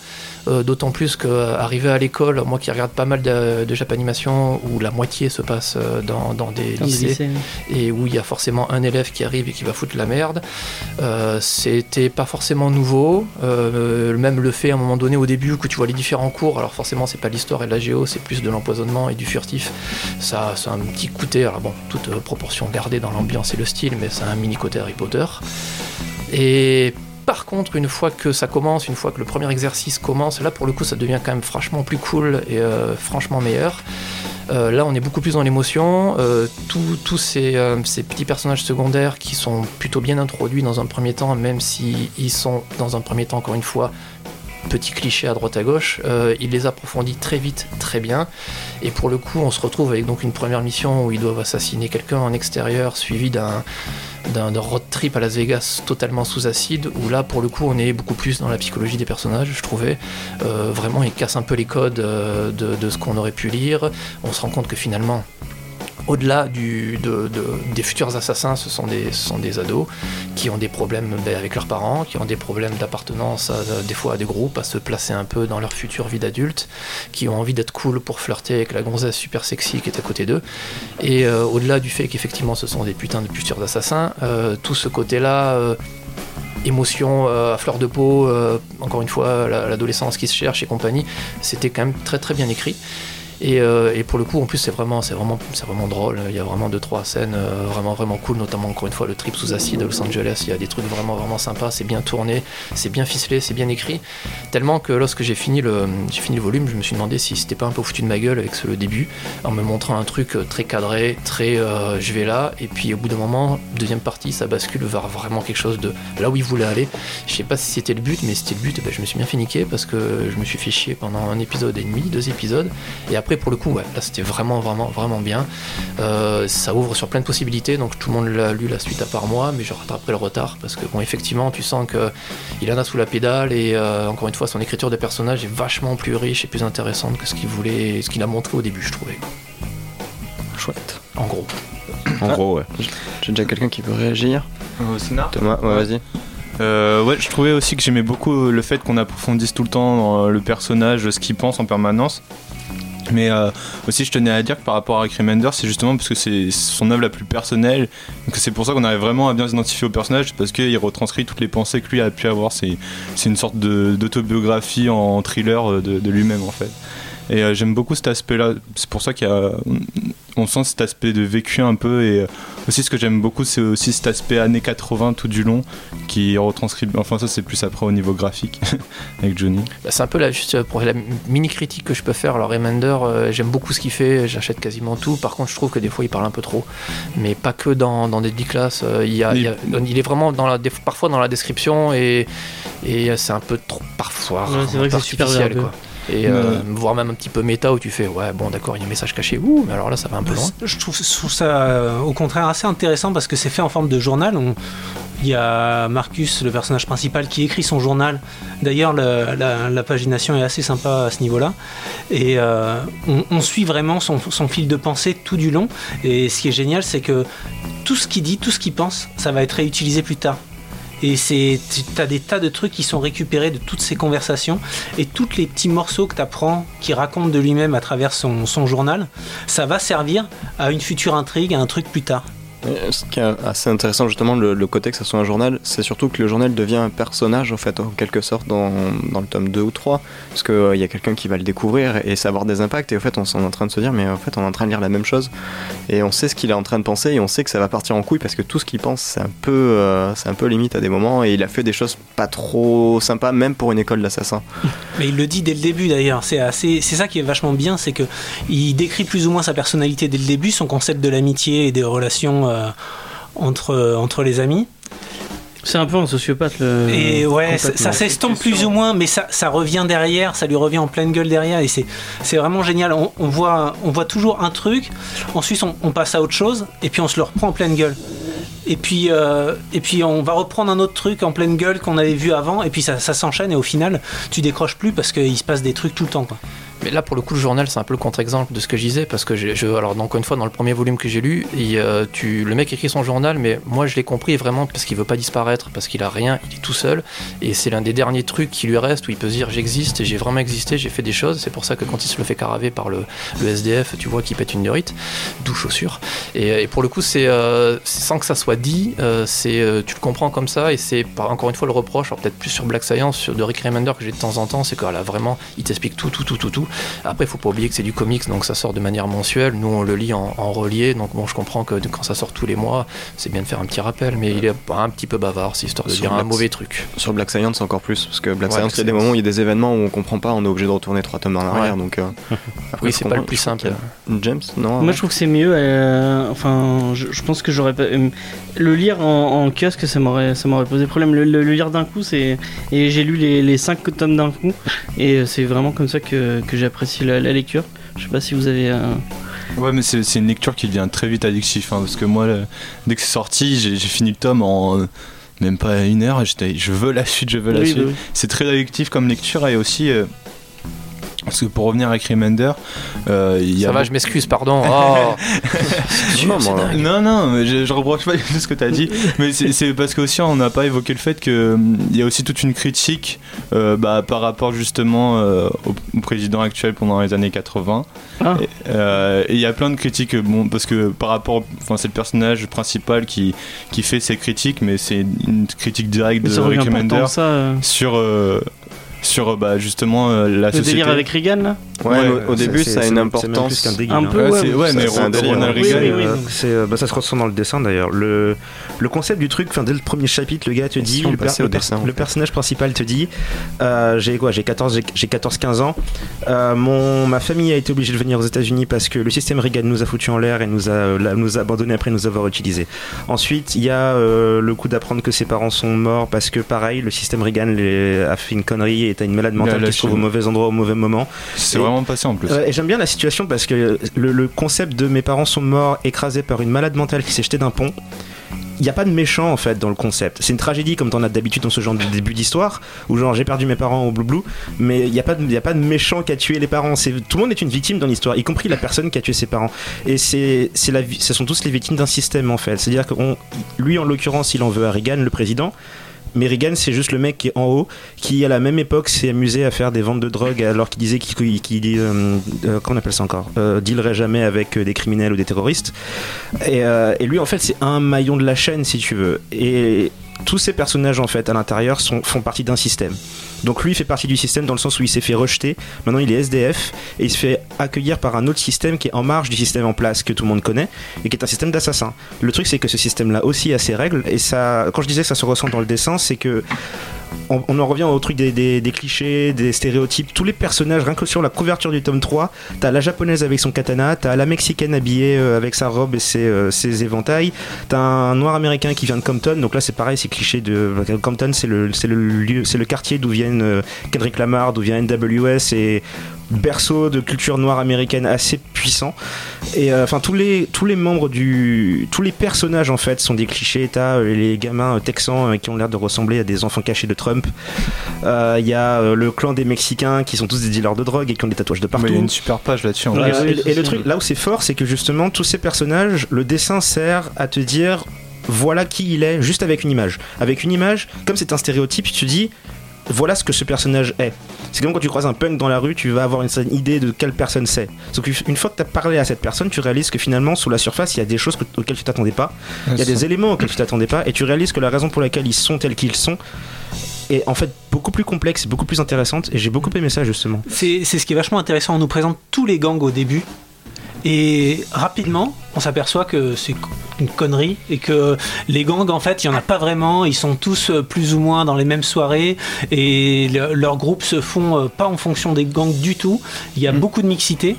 Euh, D'autant plus qu'arrivé à l'école, moi qui regarde pas mal de, de Japanimation, où la moitié se passe dans, dans des Dans lycées, et où il y a forcément un élève qui arrive et qui va foutre la merde. Euh, C'était pas forcément nouveau. Euh, même le fait à un moment donné au début que tu vois les différents cours, alors forcément c'est pas l'histoire et de la géo, c'est plus de l'empoisonnement et du furtif. Ça, c'est un petit côté, alors bon, toute euh, proportion gardée dans l'ambiance et le style, mais c'est un mini côté Harry Potter. Et par contre, une fois que ça commence, une fois que le premier exercice commence, là pour le coup ça devient quand même franchement plus cool et euh, franchement meilleur. Euh, là, on est beaucoup plus dans l'émotion. Euh, tous euh, ces petits personnages secondaires qui sont plutôt bien introduits dans un premier temps, même s'ils sont dans un premier temps, encore une fois, petits clichés à droite à gauche, il les approfondit très vite, très bien. Et pour le coup, on se retrouve avec donc une première mission où ils doivent assassiner quelqu'un en extérieur, suivi d'un d'un road trip à Las Vegas totalement sous acide, où là, pour le coup, on est beaucoup plus dans la psychologie des personnages, je trouvais. Euh, vraiment, ils cassent un peu les codes euh, de ce qu'on aurait pu lire. On se rend compte que finalement, au-delà des futurs assassins, ce sont des, ados qui ont des problèmes ben, avec leurs parents, qui ont des problèmes d'appartenance à- des fois à des groupes, à se placer un peu dans leur future vie d'adulte, qui ont envie d'être cool pour flirter avec la gonzesse super sexy qui est à côté d'eux. Et euh, au-delà du fait qu'effectivement ce sont des putains de futurs assassins, euh, tout ce côté-là... euh, émotion euh, à fleur de peau, euh, encore une fois, la- l'adolescence qui se cherche et compagnie, c'était quand même très très bien écrit. Et, euh, et pour le coup, en plus, c'est vraiment, c'est vraiment, c'est vraiment drôle. Il y a vraiment deux trois scènes euh, vraiment vraiment cool, notamment encore une fois le trip sous acide à Los Angeles. Il y a des trucs vraiment vraiment sympas. C'est bien tourné, c'est bien ficelé, c'est bien écrit. Tellement que lorsque j'ai fini le, j'ai fini le volume, je me suis demandé si c'était pas un peu foutu de ma gueule avec le début, en me montrant un truc euh, très cadré, très, je vais là. Et puis au bout d'un moment, deuxième partie, ça bascule vers vraiment quelque chose de là où il voulait aller. Je sais pas si c'était le but, mais c'était le but, eh ben, je me suis bien fait niquer parce que je me suis fait chier pendant un épisode et demi, deux épisodes. Et après, pour le coup, ouais, là c'était vraiment, vraiment, vraiment bien. Euh, ça ouvre sur plein de possibilités, donc tout le monde l'a lu la suite à part moi, mais je rattraperai le retard parce que, bon, effectivement, tu sens que il en a sous la pédale et euh, encore une fois, son écriture de personnage est vachement plus riche et plus intéressante que ce qu'il voulait, ce qu'il a montré au début, je trouvais. Chouette. En gros. En gros, ouais. J'ai déjà quelqu'un qui veut réagir. Au scénar Thomas, ouais, vas-y. Euh, ouais, je trouvais aussi que j'aimais beaucoup le fait qu'on approfondisse tout le temps dans le personnage, ce qu'il pense en permanence. Mais euh, aussi, je tenais à dire que par rapport à Rick Remender, c'est justement parce que c'est son œuvre la plus personnelle, donc c'est pour ça qu'on arrive vraiment à bien s'identifier au personnage, parce qu'il retranscrit toutes les pensées que lui a pu avoir. C'est une sorte d'autobiographie en thriller de, de lui-même en fait. Et euh, j'aime beaucoup cet aspect-là. C'est pour ça qu'il y a. On sent cet aspect de vécu un peu. Et euh, aussi, ce que j'aime beaucoup, c'est aussi cet aspect années 80 tout du long qui retranscrit. Enfin, ça, c'est plus après au niveau graphique avec Johnny. Bah, c'est un peu la, juste pour la mini critique que je peux faire. Alors, Remender, euh, j'aime beaucoup ce qu'il fait, j'achète quasiment tout. Par contre, je trouve que des fois, il parle un peu trop. Mais pas que dans, dans Deadly Class. euh, il, y a, Oui. il, y a- il est vraiment dans la, des- parfois dans la description et, et c'est un peu trop parfois. Ouais, c'est vrai que c'est super quoi. Et euh, voire même un petit peu méta où tu fais ouais bon d'accord il y a un message caché ouh mais alors là ça va un peu loin Je trouve, je trouve ça euh, au contraire assez intéressant parce que c'est fait en forme de journal. On- Il y a Marcus, le personnage principal, qui écrit son journal. D'ailleurs, le- la, la pagination est assez sympa à ce niveau-là. Et euh, on, on suit vraiment son, son fil de pensée tout du long. Et ce qui est génial, c'est que tout ce qu'il dit, tout ce qu'il pense, ça va être réutilisé plus tard. Et c'est, tu as des tas de trucs qui sont récupérés de toutes ces conversations et tous les petits morceaux que tu apprends qui raconte de lui-même à travers son journal, ça va servir à une future intrigue, à un truc plus tard. Euh, Ce qui est assez intéressant justement le, le côté que ça soit un journal, c'est surtout que le journal devient un personnage en fait en quelque sorte dans, dans le tome 2 ou 3 parce qu'il y a quelqu'un qui va le découvrir et ça va avoir des impacts et en fait on est en train de se dire mais en fait on est en train de lire la même chose et on sait ce qu'il est en train de penser et on sait que ça va partir en couille parce que tout ce qu'il pense c'est un peu euh, c'est un peu limite à des moments et il a fait des choses pas trop sympas même pour une école d'assassins. Mais il le dit dès le début d'ailleurs. C'est assez, c'est ça qui est vachement bien, c'est que il décrit plus ou moins sa personnalité dès le début, son concept de l'amitié et des relations euh, entre entre les amis. C'est un peu un sociopathe. Le... Et ouais, ça, s'estompe plus ou moins, mais ça, ça revient derrière, ça lui revient en pleine gueule derrière, et c'est, c'est vraiment génial. On, on voit, on voit toujours un truc, ensuite on, on passe à autre chose, et puis on se le reprend en pleine gueule. Et puis, euh, et puis on va reprendre un autre truc en pleine gueule qu'on avait vu avant, et puis ça, ça s'enchaîne, et au final, tu décroches plus parce qu'il se passe des trucs tout le temps. Quoi. Mais là, pour le coup, le journal, c'est un peu le contre-exemple de ce que je disais, parce que je, alors encore une fois, dans le premier volume que j'ai lu, il, euh, tu, le mec écrit son journal, mais moi, je l'ai compris vraiment parce qu'il veut pas disparaître, parce qu'il a rien, il est tout seul, et c'est l'un des derniers trucs qui lui reste où il peut se dire j'existe, j'ai vraiment existé, j'ai fait des choses. C'est pour ça que quand il se le fait caraver par le, le SDF, tu vois qu'il pète une durite, d'où chaussure. Et, et pour le coup, c'est euh, sans que ça soit dit, euh, c'est euh, tu le comprends comme ça, et c'est encore une fois le reproche, alors peut-être plus sur Black Science, sur de Rick Remender que j'ai de temps en temps, c'est que là vraiment, il t'explique tout, tout, tout, tout, tout. Après, il faut pas oublier que c'est du comics, donc ça sort de manière mensuelle. Nous, on le lit en, en relié, donc bon, je comprends que quand ça sort tous les mois, c'est bien de faire un petit rappel, mais il est un petit peu bavard, c'est histoire de Sur dire un mauvais truc. Sur Black Science encore plus parce que Black Ouais, Science il y a des moments où il y a des événements où on comprend pas, on est obligé de retourner trois tomes en arrière Ouais. donc euh, après, Oui, c'est pas le plus simple. a- James non Moi je trouve que c'est mieux. euh, enfin, je, je pense que j'aurais pas. euh, le lire en, en kiosque, ça m'aurait, ça m'aurait posé problème. Le, le- le lire d'un coup, c'est. Et j'ai lu les, les 5 tomes d'un coup. Et c'est vraiment comme ça que, que j'apprécie la, la lecture. Je sais pas si vous avez. euh, Ouais, mais c'est c'est une lecture qui devient très vite addictif. hein, parce que moi, le- dès que c'est sorti, j'ai fini le tome en euh, même pas une heure. et J'étais, je veux la suite, je veux la oui, suite. bah oui. C'est très addictif comme lecture et aussi. euh, parce que pour revenir avec Remender, euh, il y a Ça va, je m'excuse, pardon. Oh. Non, Non, non, mais je, je reproche pas ce que tu as dit, mais c'est c'est parce qu'aussi on n'a pas évoqué le fait qu'il y a aussi toute une critique euh, bah, par rapport justement euh, au, au président actuel pendant les années 80. Ah. Et, euh, il y a plein de critiques, bon, parce que par rapport, enfin c'est le personnage principal qui, qui fait ces critiques, mais c'est une critique directe Mais de Rick Remender euh, sur, euh, sur euh, bah, justement euh, la le société. délire avec Reagan là? Ouais, Ouais, au, début ça a une importance plus qu'un délire, Un hein. peu, Ouais, ouais. c'est- ouais, ça, mais un Ronald. Reagan, Euh, euh, bah, se ressent dans le dessin d'ailleurs. Le, le concept du truc, enfin, dès le premier chapitre, le gars te dit, le, per- dessin, personnage principal te dit, euh, j'ai quoi, j'ai 14, j'ai- j'ai 14-15 ans. Euh, mon, ma famille a été obligée de venir aux États-Unis parce que le système Reagan nous a foutu en l'air et nous a, la- nous a abandonné après nous avoir utilisés. Ensuite, il y a euh, le coup d'apprendre que ses parents sont morts parce que pareil, le système Reagan les- a fait une connerie et t'as une malade mentale qui se trouve au mauvais endroit au mauvais moment. C'est et j'aime bien la situation parce que le, concept de mes parents sont morts écrasés par une malade mentale qui s'est jetée d'un pont. Il n'y a pas de méchant en fait dans le concept. C'est une tragédie comme t'en as d'habitude dans ce genre de début d'histoire où genre j'ai perdu mes parents au blou mais il n'y a, pas de- méchant qui a tué les parents. Tout le monde est une victime dans l'histoire, y compris la personne qui a tué ses parents. Et c'est, la, ce sont tous les victimes d'un système en fait. C'est-à-dire que lui en l'occurrence il en veut à Reagan, le président. Mais c'est juste le mec qui est en haut, qui à la même époque s'est amusé à faire des ventes de drogue alors qu'il disait qu'il, qu'il, euh, euh, comment on appelle ça encore, euh, dealerait jamais avec euh, des criminels ou des terroristes. Et, et lui, en fait, c'est un maillon de la chaîne, si tu veux. Et tous ces personnages en fait à l'intérieur font partie d'un système. Donc lui fait partie du système dans le sens où il s'est fait rejeter. Maintenant il est SDF et il se fait accueillir par un autre système qui est en marge du système en place que tout le monde connaît et qui est un système d'assassins. Le truc c'est que ce système-là aussi a ses règles et ça, quand je disais que ça se ressent dans le dessin, c'est que on, en revient au truc des, clichés, des stéréotypes. Tous les personnages, rien que sur la couverture du tome 3, t'as la japonaise avec son katana, t'as la mexicaine habillée euh, avec sa robe et ses, euh, ses éventails, t'as un noir américain qui vient de Compton. Donc là, c'est pareil, c'est cliché de Compton, c'est le, le le quartier d'où viennent euh, Kendrick Lamar, d'où vient NWS et berceau de culture noire américaine assez puissant et euh, enfin tous les tous les membres du tous les personnages en fait sont des clichés t'as euh, les gamins euh, texans euh, qui ont l'air de ressembler à des enfants cachés de Trump il y a le clan des mexicains qui sont tous des dealers de drogue et qui ont des tatouages de partout Mais il y a une super page là-dessus. en Ouais, vrai. et, et le truc là où c'est fort c'est que justement tous ces personnages le dessin sert à te dire voilà qui il est juste avec une image avec une image comme c'est un stéréotype tu dis voilà ce que ce personnage est. C'est comme quand tu croises un punk dans la rue, tu vas avoir une certaine idée de quelle personne c'est. Sauf qu'une fois que tu as parlé à cette personne, tu réalises que finalement, sous la surface, il y a des choses que- auxquelles tu t'attendais pas. Il y a des éléments auxquels tu t'attendais pas. Et tu réalises que la raison pour laquelle ils sont tels qu'ils sont est en fait beaucoup plus complexe, beaucoup plus intéressante. Et j'ai beaucoup aimé ça justement. C'est c'est ce qui est vachement intéressant. On nous présente tous les gangs au début. Et rapidement, on s'aperçoit que c'est une connerie et que les gangs, en fait, il n'y en a pas vraiment. Ils sont tous euh, plus ou moins dans les mêmes soirées et le- leurs groupes se font euh, pas en fonction des gangs du tout. Il y a beaucoup de mixité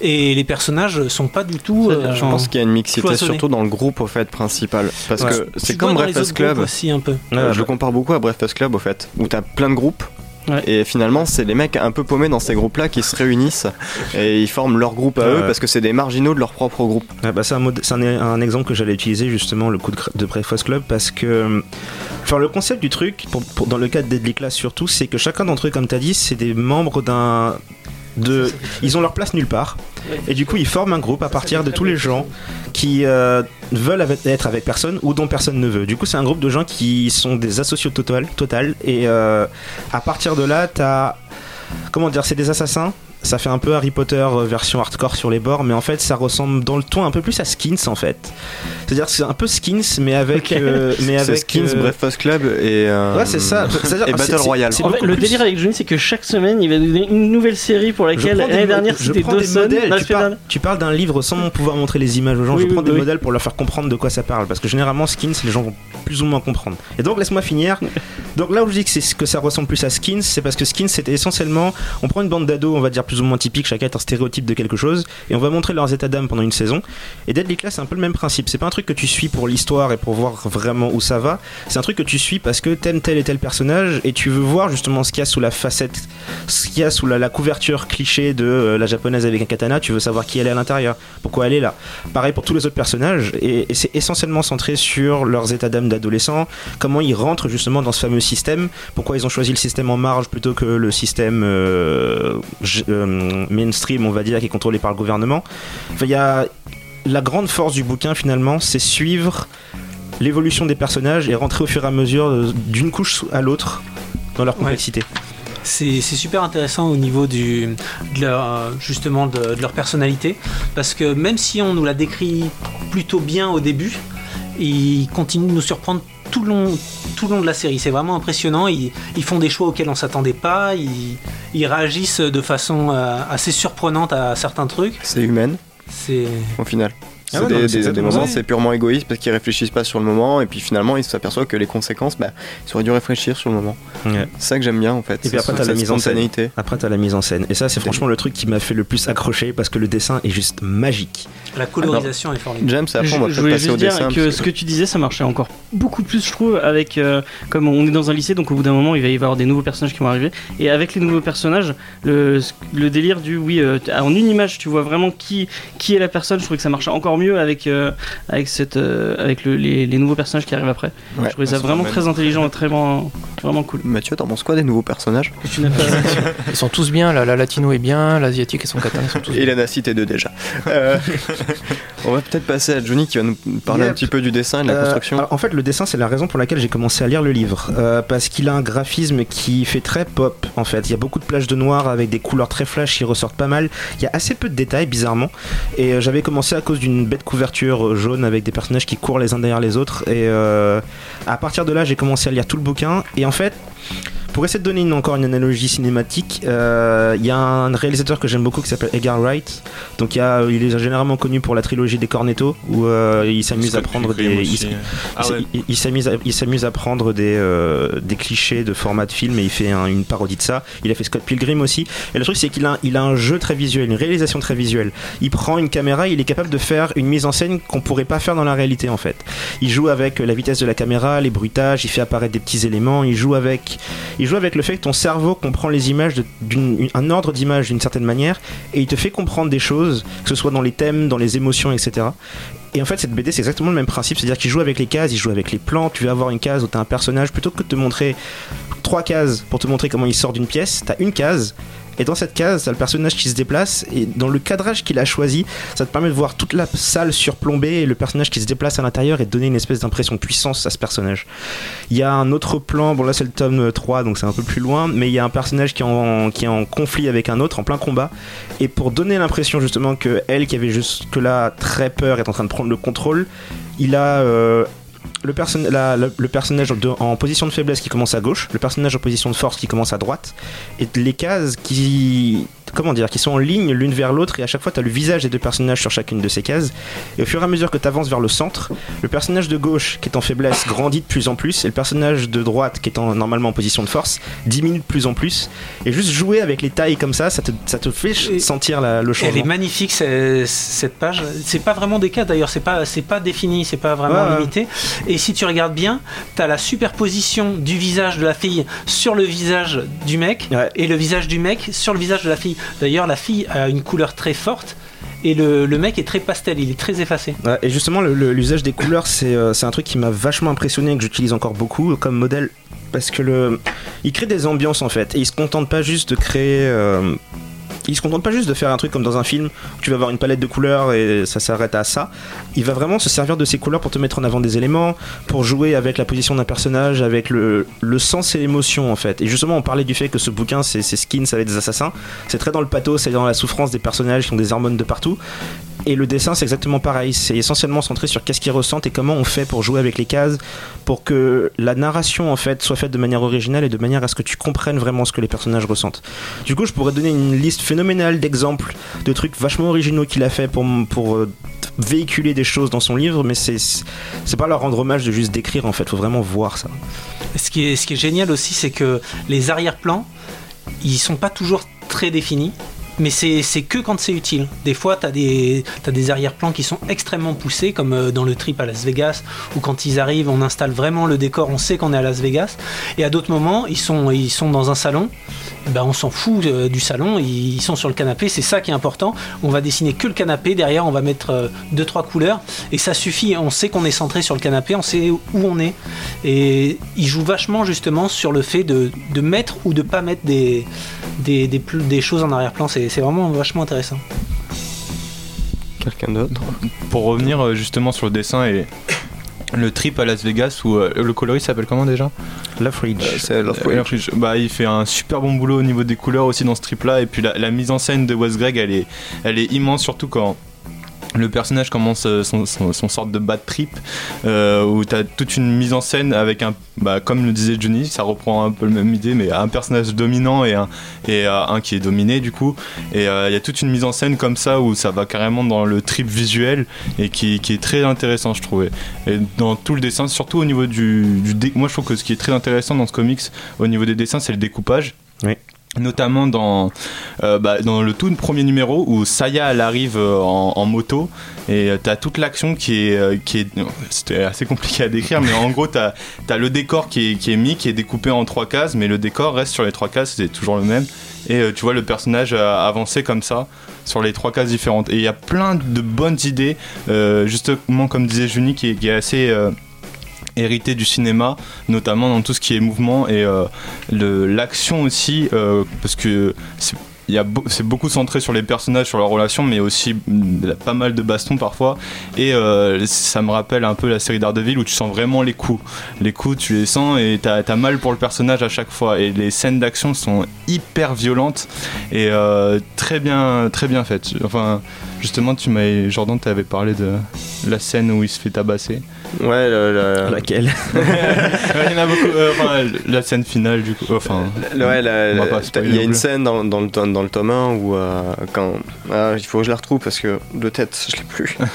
et les personnages sont pas du tout. Euh, Je pense qu'il y a une mixité cloisonné. surtout dans le groupe au fait principal. Parce Ouais. que tu c'est comme Breakfast Club. aussi un peu. Je le compare beaucoup à Breakfast Club au fait, où t'as plein de groupes. Ouais. Et finalement, c'est les mecs un peu paumés dans ces groupes-là qui se réunissent et ils forment leur groupe à eux parce que c'est des marginaux de leur propre groupe. Ah bah, c'est un, exemple que j'allais utiliser justement le coup de, de Breakfast Club parce que enfin le concept du truc pour, pour- dans le cas de Deadly Class surtout c'est que chacun d'entre eux comme tu as dit c'est des membres d'un de ils ont leur place nulle part. Et du coup ils forment un groupe à partir de tous les gens qui euh, veulent avec- être avec personne ou dont personne ne veut. Du coup c'est un groupe de gens qui sont des associaux total, total. Et euh, à partir de là t'as comment dire c'est des assassins ça fait un peu Harry Potter euh, version hardcore sur les bords, mais en fait ça ressemble dans le ton un peu plus à Skins en fait. C'est-à-dire que c'est un peu Skins, mais avec, Ok. euh, mais avec Skins, euh, Breakfast Club et. euh, Ouais, c'est ça. C'est-à-dire- Et Battle Royale. En fait, le plus- délire avec Johnny, c'est que chaque semaine, il va donner une nouvelle série pour laquelle l'année dernière c'était Dawson. Tu, tu parles d'un livre sans pouvoir montrer les images aux gens. Oui, je oui, prends des oui. modèles pour leur faire comprendre de quoi ça parle. Parce que généralement, Skins, les gens vont plus ou moins comprendre. Et donc, laisse-moi finir. Donc là où je dis que, c'est ce que ça ressemble plus à Skins, c'est parce que Skins, c'était essentiellement. On prend une bande d'ados, on va dire plus ou moins typique, chacun est un stéréotype de quelque chose, et on va montrer leurs états d'âme pendant une saison. Et Deadly Class, c'est un peu le même principe. C'est pas un truc que tu suis pour l'histoire et pour voir vraiment où ça va. C'est un truc que tu suis parce que t'aimes tel et tel personnage et tu veux voir justement ce qu'il y a sous la facette, ce qu'il y a sous la, la couverture cliché de euh, la japonaise avec un katana. Tu veux savoir qui elle est à l'intérieur, pourquoi elle est là. Pareil pour tous les autres personnages et, et c'est essentiellement centré sur leurs états d'âme d'adolescents, comment ils rentrent justement dans ce fameux système, pourquoi ils ont choisi le système en marge plutôt que le système euh, euh, mainstream, on va dire, qui est contrôlé par le gouvernement? Enfin, y a la grande force du bouquin finalement, c'est suivre l'évolution des personnages et rentrer au fur et à mesure euh, d'une couche à l'autre dans leur complexité. C'est c'est super intéressant au niveau du, de leur, justement de, de leur personnalité, parce que même si on nous la décrit plutôt bien au début, ils continuent de nous surprendre tout le long, tout le long de la série. C'est vraiment impressionnant. Ils, ils font des choix auxquels on s'attendait pas. Ils, ils réagissent de façon euh, assez surprenante à certains trucs. C'est humaine C'est au final. Ah C'est ouais, des, moments, c'est purement égoïste parce qu'ils réfléchissent pas sur le moment et puis finalement ils s'aperçoivent que les conséquences, bah, ils auraient dû réfléchir sur le moment. Ouais. C'est ça que j'aime bien en fait. Et puis après, t'as la mise en scène. Après, t'as la mise en scène. Et ça, c'est franchement le truc qui m'a fait le plus accrocher parce que le dessin est juste magique. la colorisation est formidable. James, après on va je, voulais passer au juste dire dessin. que parce ce que tu disais, ça marchait encore beaucoup plus, je trouve, avec euh, comme on est dans un lycée, donc au bout d'un moment, il va y avoir des nouveaux personnages qui vont arriver, et avec les nouveaux personnages, le, le délire du oui, euh, en une image, tu vois vraiment qui qui est la personne. Je trouvais que ça marchait encore mieux avec euh, avec cette euh, avec le- les, les nouveaux personnages qui arrivent après. Ouais, je trouvais ça vraiment très intelligent et très vraiment vraiment cool. Mathieu, t'en penses quoi des nouveaux personnages Que tu n'as pas- Ils sont tous bien, la, la latino est bien, l'asiatique et son katana sont tous Et il bien. en a cité deux déjà. Euh, on va peut-être passer à Johnny qui va nous parler Yep. un petit peu du dessin et de la Euh, construction. alors, en fait, le dessin, c'est la raison pour laquelle j'ai commencé à lire le livre. Euh, parce qu'il a un graphisme qui fait très pop, en fait. Il y a beaucoup de plages de noir avec des couleurs très flash qui ressortent pas mal. Il y a assez peu de détails, bizarrement. Et euh, j'avais commencé à cause d'une bête couverture jaune avec des personnages qui courent les uns derrière les autres. Et euh, à partir de là, j'ai commencé à lire tout le bouquin. Et en fait, pour essayer de donner une- encore une analogie cinématique, euh, il y a un réalisateur que j'aime beaucoup qui s'appelle Edgar Wright. Donc il, y a- il est généralement connu pour la trilogie des Cornetto où euh, il s'amuse à prendre des, il, aussi. Ah il- ouais. il- il s'amuse à, il s'amuse à prendre des, euh, des clichés de format de film et il fait un- une parodie de ça. Il a fait Scott Pilgrim aussi. Et le truc, c'est qu'il a, il a un jeu très visuel, une réalisation très visuelle. Il prend une caméra, il est capable de faire une mise en scène qu'on pourrait pas faire dans la réalité en fait. Il joue avec la vitesse de la caméra, les bruitages, il fait apparaître des petits éléments, il joue avec, il joue avec le fait que ton cerveau comprend les images de- d'une, un ordre d'image d'une certaine manière et il te fait comprendre des choses, que ce soit dans les thèmes, dans les émotions, etc. Et en fait, cette BD, c'est exactement le même principe, c'est-à-dire qu'il joue avec les cases, il joue avec les plans. Tu vas avoir une case où tu as un personnage, plutôt que de te montrer trois cases pour te montrer comment il sort d'une pièce, tu as une case. Et dans cette case, t'as le personnage qui se déplace, et dans le cadrage qu'il a choisi, ça te permet de voir toute la salle surplombée et le personnage qui se déplace à l'intérieur et donner une espèce d'impression de puissance à ce personnage. Il y a un autre plan, bon là c'est le tome 3, donc c'est un peu plus loin, mais il y a un personnage qui est, en, conflit avec un autre, en plein combat, et pour donner l'impression justement que elle, qui avait jusque-là très peur, est en train de prendre le contrôle, il a euh, le, perso- la- la- le personnage de- en position de faiblesse qui commence à gauche, le personnage en position de force qui commence à droite, et les cases qui comment dire qui sont en ligne l'une vers l'autre et à chaque fois tu as le visage des deux personnages sur chacune de ces cases et au fur et à mesure que tu avances vers le centre le personnage de gauche qui est en faiblesse grandit de plus en plus et le personnage de droite qui est en, normalement en position de force diminue de plus en plus et juste jouer avec les tailles comme ça ça te, ça te fait Et- sentir la- le Elle est changement magnifique cette page. C'est pas vraiment des cas d'ailleurs, c'est pas pas défini, c'est pas vraiment ouais. limité. Et si tu regardes bien, t'as la superposition du visage de la fille sur le visage du mec Ouais. et le visage du mec sur le visage de la fille. D'ailleurs, la fille a une couleur très forte et le, le mec est très pastel, il est très effacé. Ouais, et justement, l'usage des couleurs, c'est euh, c'est un truc qui m'a vachement impressionné et que j'utilise encore beaucoup comme modèle. Parce que le, il crée des ambiances en fait. Et il se contente pas juste de créer. euh, il se contente pas juste de faire un truc comme dans un film où tu vas avoir une palette de couleurs et ça s'arrête à ça. Il va vraiment se servir de ces couleurs pour te mettre en avant des éléments, pour jouer avec la position d'un personnage, avec le, le sens et l'émotion en fait. Et justement, on parlait du fait que ce bouquin, c'est skins avec des assassins. C'est très dans le pathos, c'est dans la souffrance des personnages qui ont des hormones de partout. Et le dessin, c'est exactement pareil. C'est essentiellement centré sur qu'est-ce qu'ils ressentent et comment on fait pour jouer avec les cases, pour que la narration en fait soit faite de manière originale et de manière à ce que tu comprennes vraiment ce que les personnages ressentent. Du coup, je pourrais donner une liste phénoménale d'exemples de trucs vachement originaux qu'il a fait pour, pour euh, véhiculer des choses dans son livre, mais c'est pas leur rendre hommage de juste décrire en fait. Faut vraiment voir ça. Ce qui est, ce qui est génial aussi, c'est que les arrière-plans, ils sont pas toujours très définis. Mais c'est que quand c'est utile. Des fois, tu as des, t'as des arrière-plans qui sont extrêmement poussés, comme euh, dans le trip à Las Vegas, où quand ils arrivent, on installe vraiment le décor, on sait qu'on est à Las Vegas. Et à d'autres moments, ils sont, ils sont dans un salon, ben, on s'en fout euh, du salon, ils, ils sont sur le canapé, c'est ça qui est important. On va dessiner que le canapé, derrière, on va mettre euh, deux, trois couleurs, et ça suffit. On sait qu'on est centré sur le canapé, on sait où on est. Et il joue vachement justement sur le fait de, de mettre ou de pas mettre des, des, des, pl- des choses en arrière-plan. C'est c'est vraiment vachement intéressant. Quelqu'un d'autre? Pour revenir euh, justement sur le dessin et le trip à Las Vegas où euh, le coloriste s'appelle comment déjà? Love Ridge. Euh, C'est. Bah, il fait un super bon boulot au niveau des couleurs aussi dans ce trip là et puis la, la mise en scène de Wes Greg elle est, elle est immense surtout quand le personnage commence euh, son, sorte de bad trip euh, où t'as toute une mise en scène avec un bah, comme le disait Johnny ça reprend un peu la même idée mais un personnage dominant et un, et euh, un qui est dominé du coup. Et euh, il y a toute une mise en scène comme ça où ça va carrément dans le trip visuel et qui, est très intéressant je trouvais. Et dans tout le dessin surtout au niveau du, du moi je trouve que ce qui est très intéressant dans ce comics au niveau des dessins c'est le découpage. Oui. Notamment dans, euh, bah, dans le tout premier numéro où Saya elle arrive euh, en, moto et euh, t'as toute l'action qui est, qui est c'était assez compliqué à décrire mais en gros t'as as le décor qui est, qui est mis qui est découpé en trois cases mais le décor reste sur les trois cases c'est toujours le même. Et tu vois le personnage avancer comme ça sur les trois cases différentes. Et il y a plein de bonnes idées justement comme disait Juni qui est, qui est assez hérité du cinéma, notamment dans tout ce qui est mouvement et euh, l'action aussi, euh, parce que c'est- c'est beaucoup centré sur les personnages, sur leurs relations, mais aussi mm, pas mal de bastons parfois. Et euh, ça me rappelle un peu la série Daredevil où tu sens vraiment les coups. Les coups, tu les sens et t'as as mal pour le personnage à chaque fois. Et les scènes d'action sont hyper violentes et euh, très bien, très bien faites. Enfin, justement, tu m'avais, Jordan, t'avais parlé de la scène où il se fait tabasser. Ouais, le- le- Laquelle Il y en a beaucoup. euh, enfin, la scène finale, du coup. Enfin, ouais, il y a une scène dans, dans le, tome- dans le tome 1 où euh, quand ah, il faut que je la retrouve parce que de tête je l'ai plus.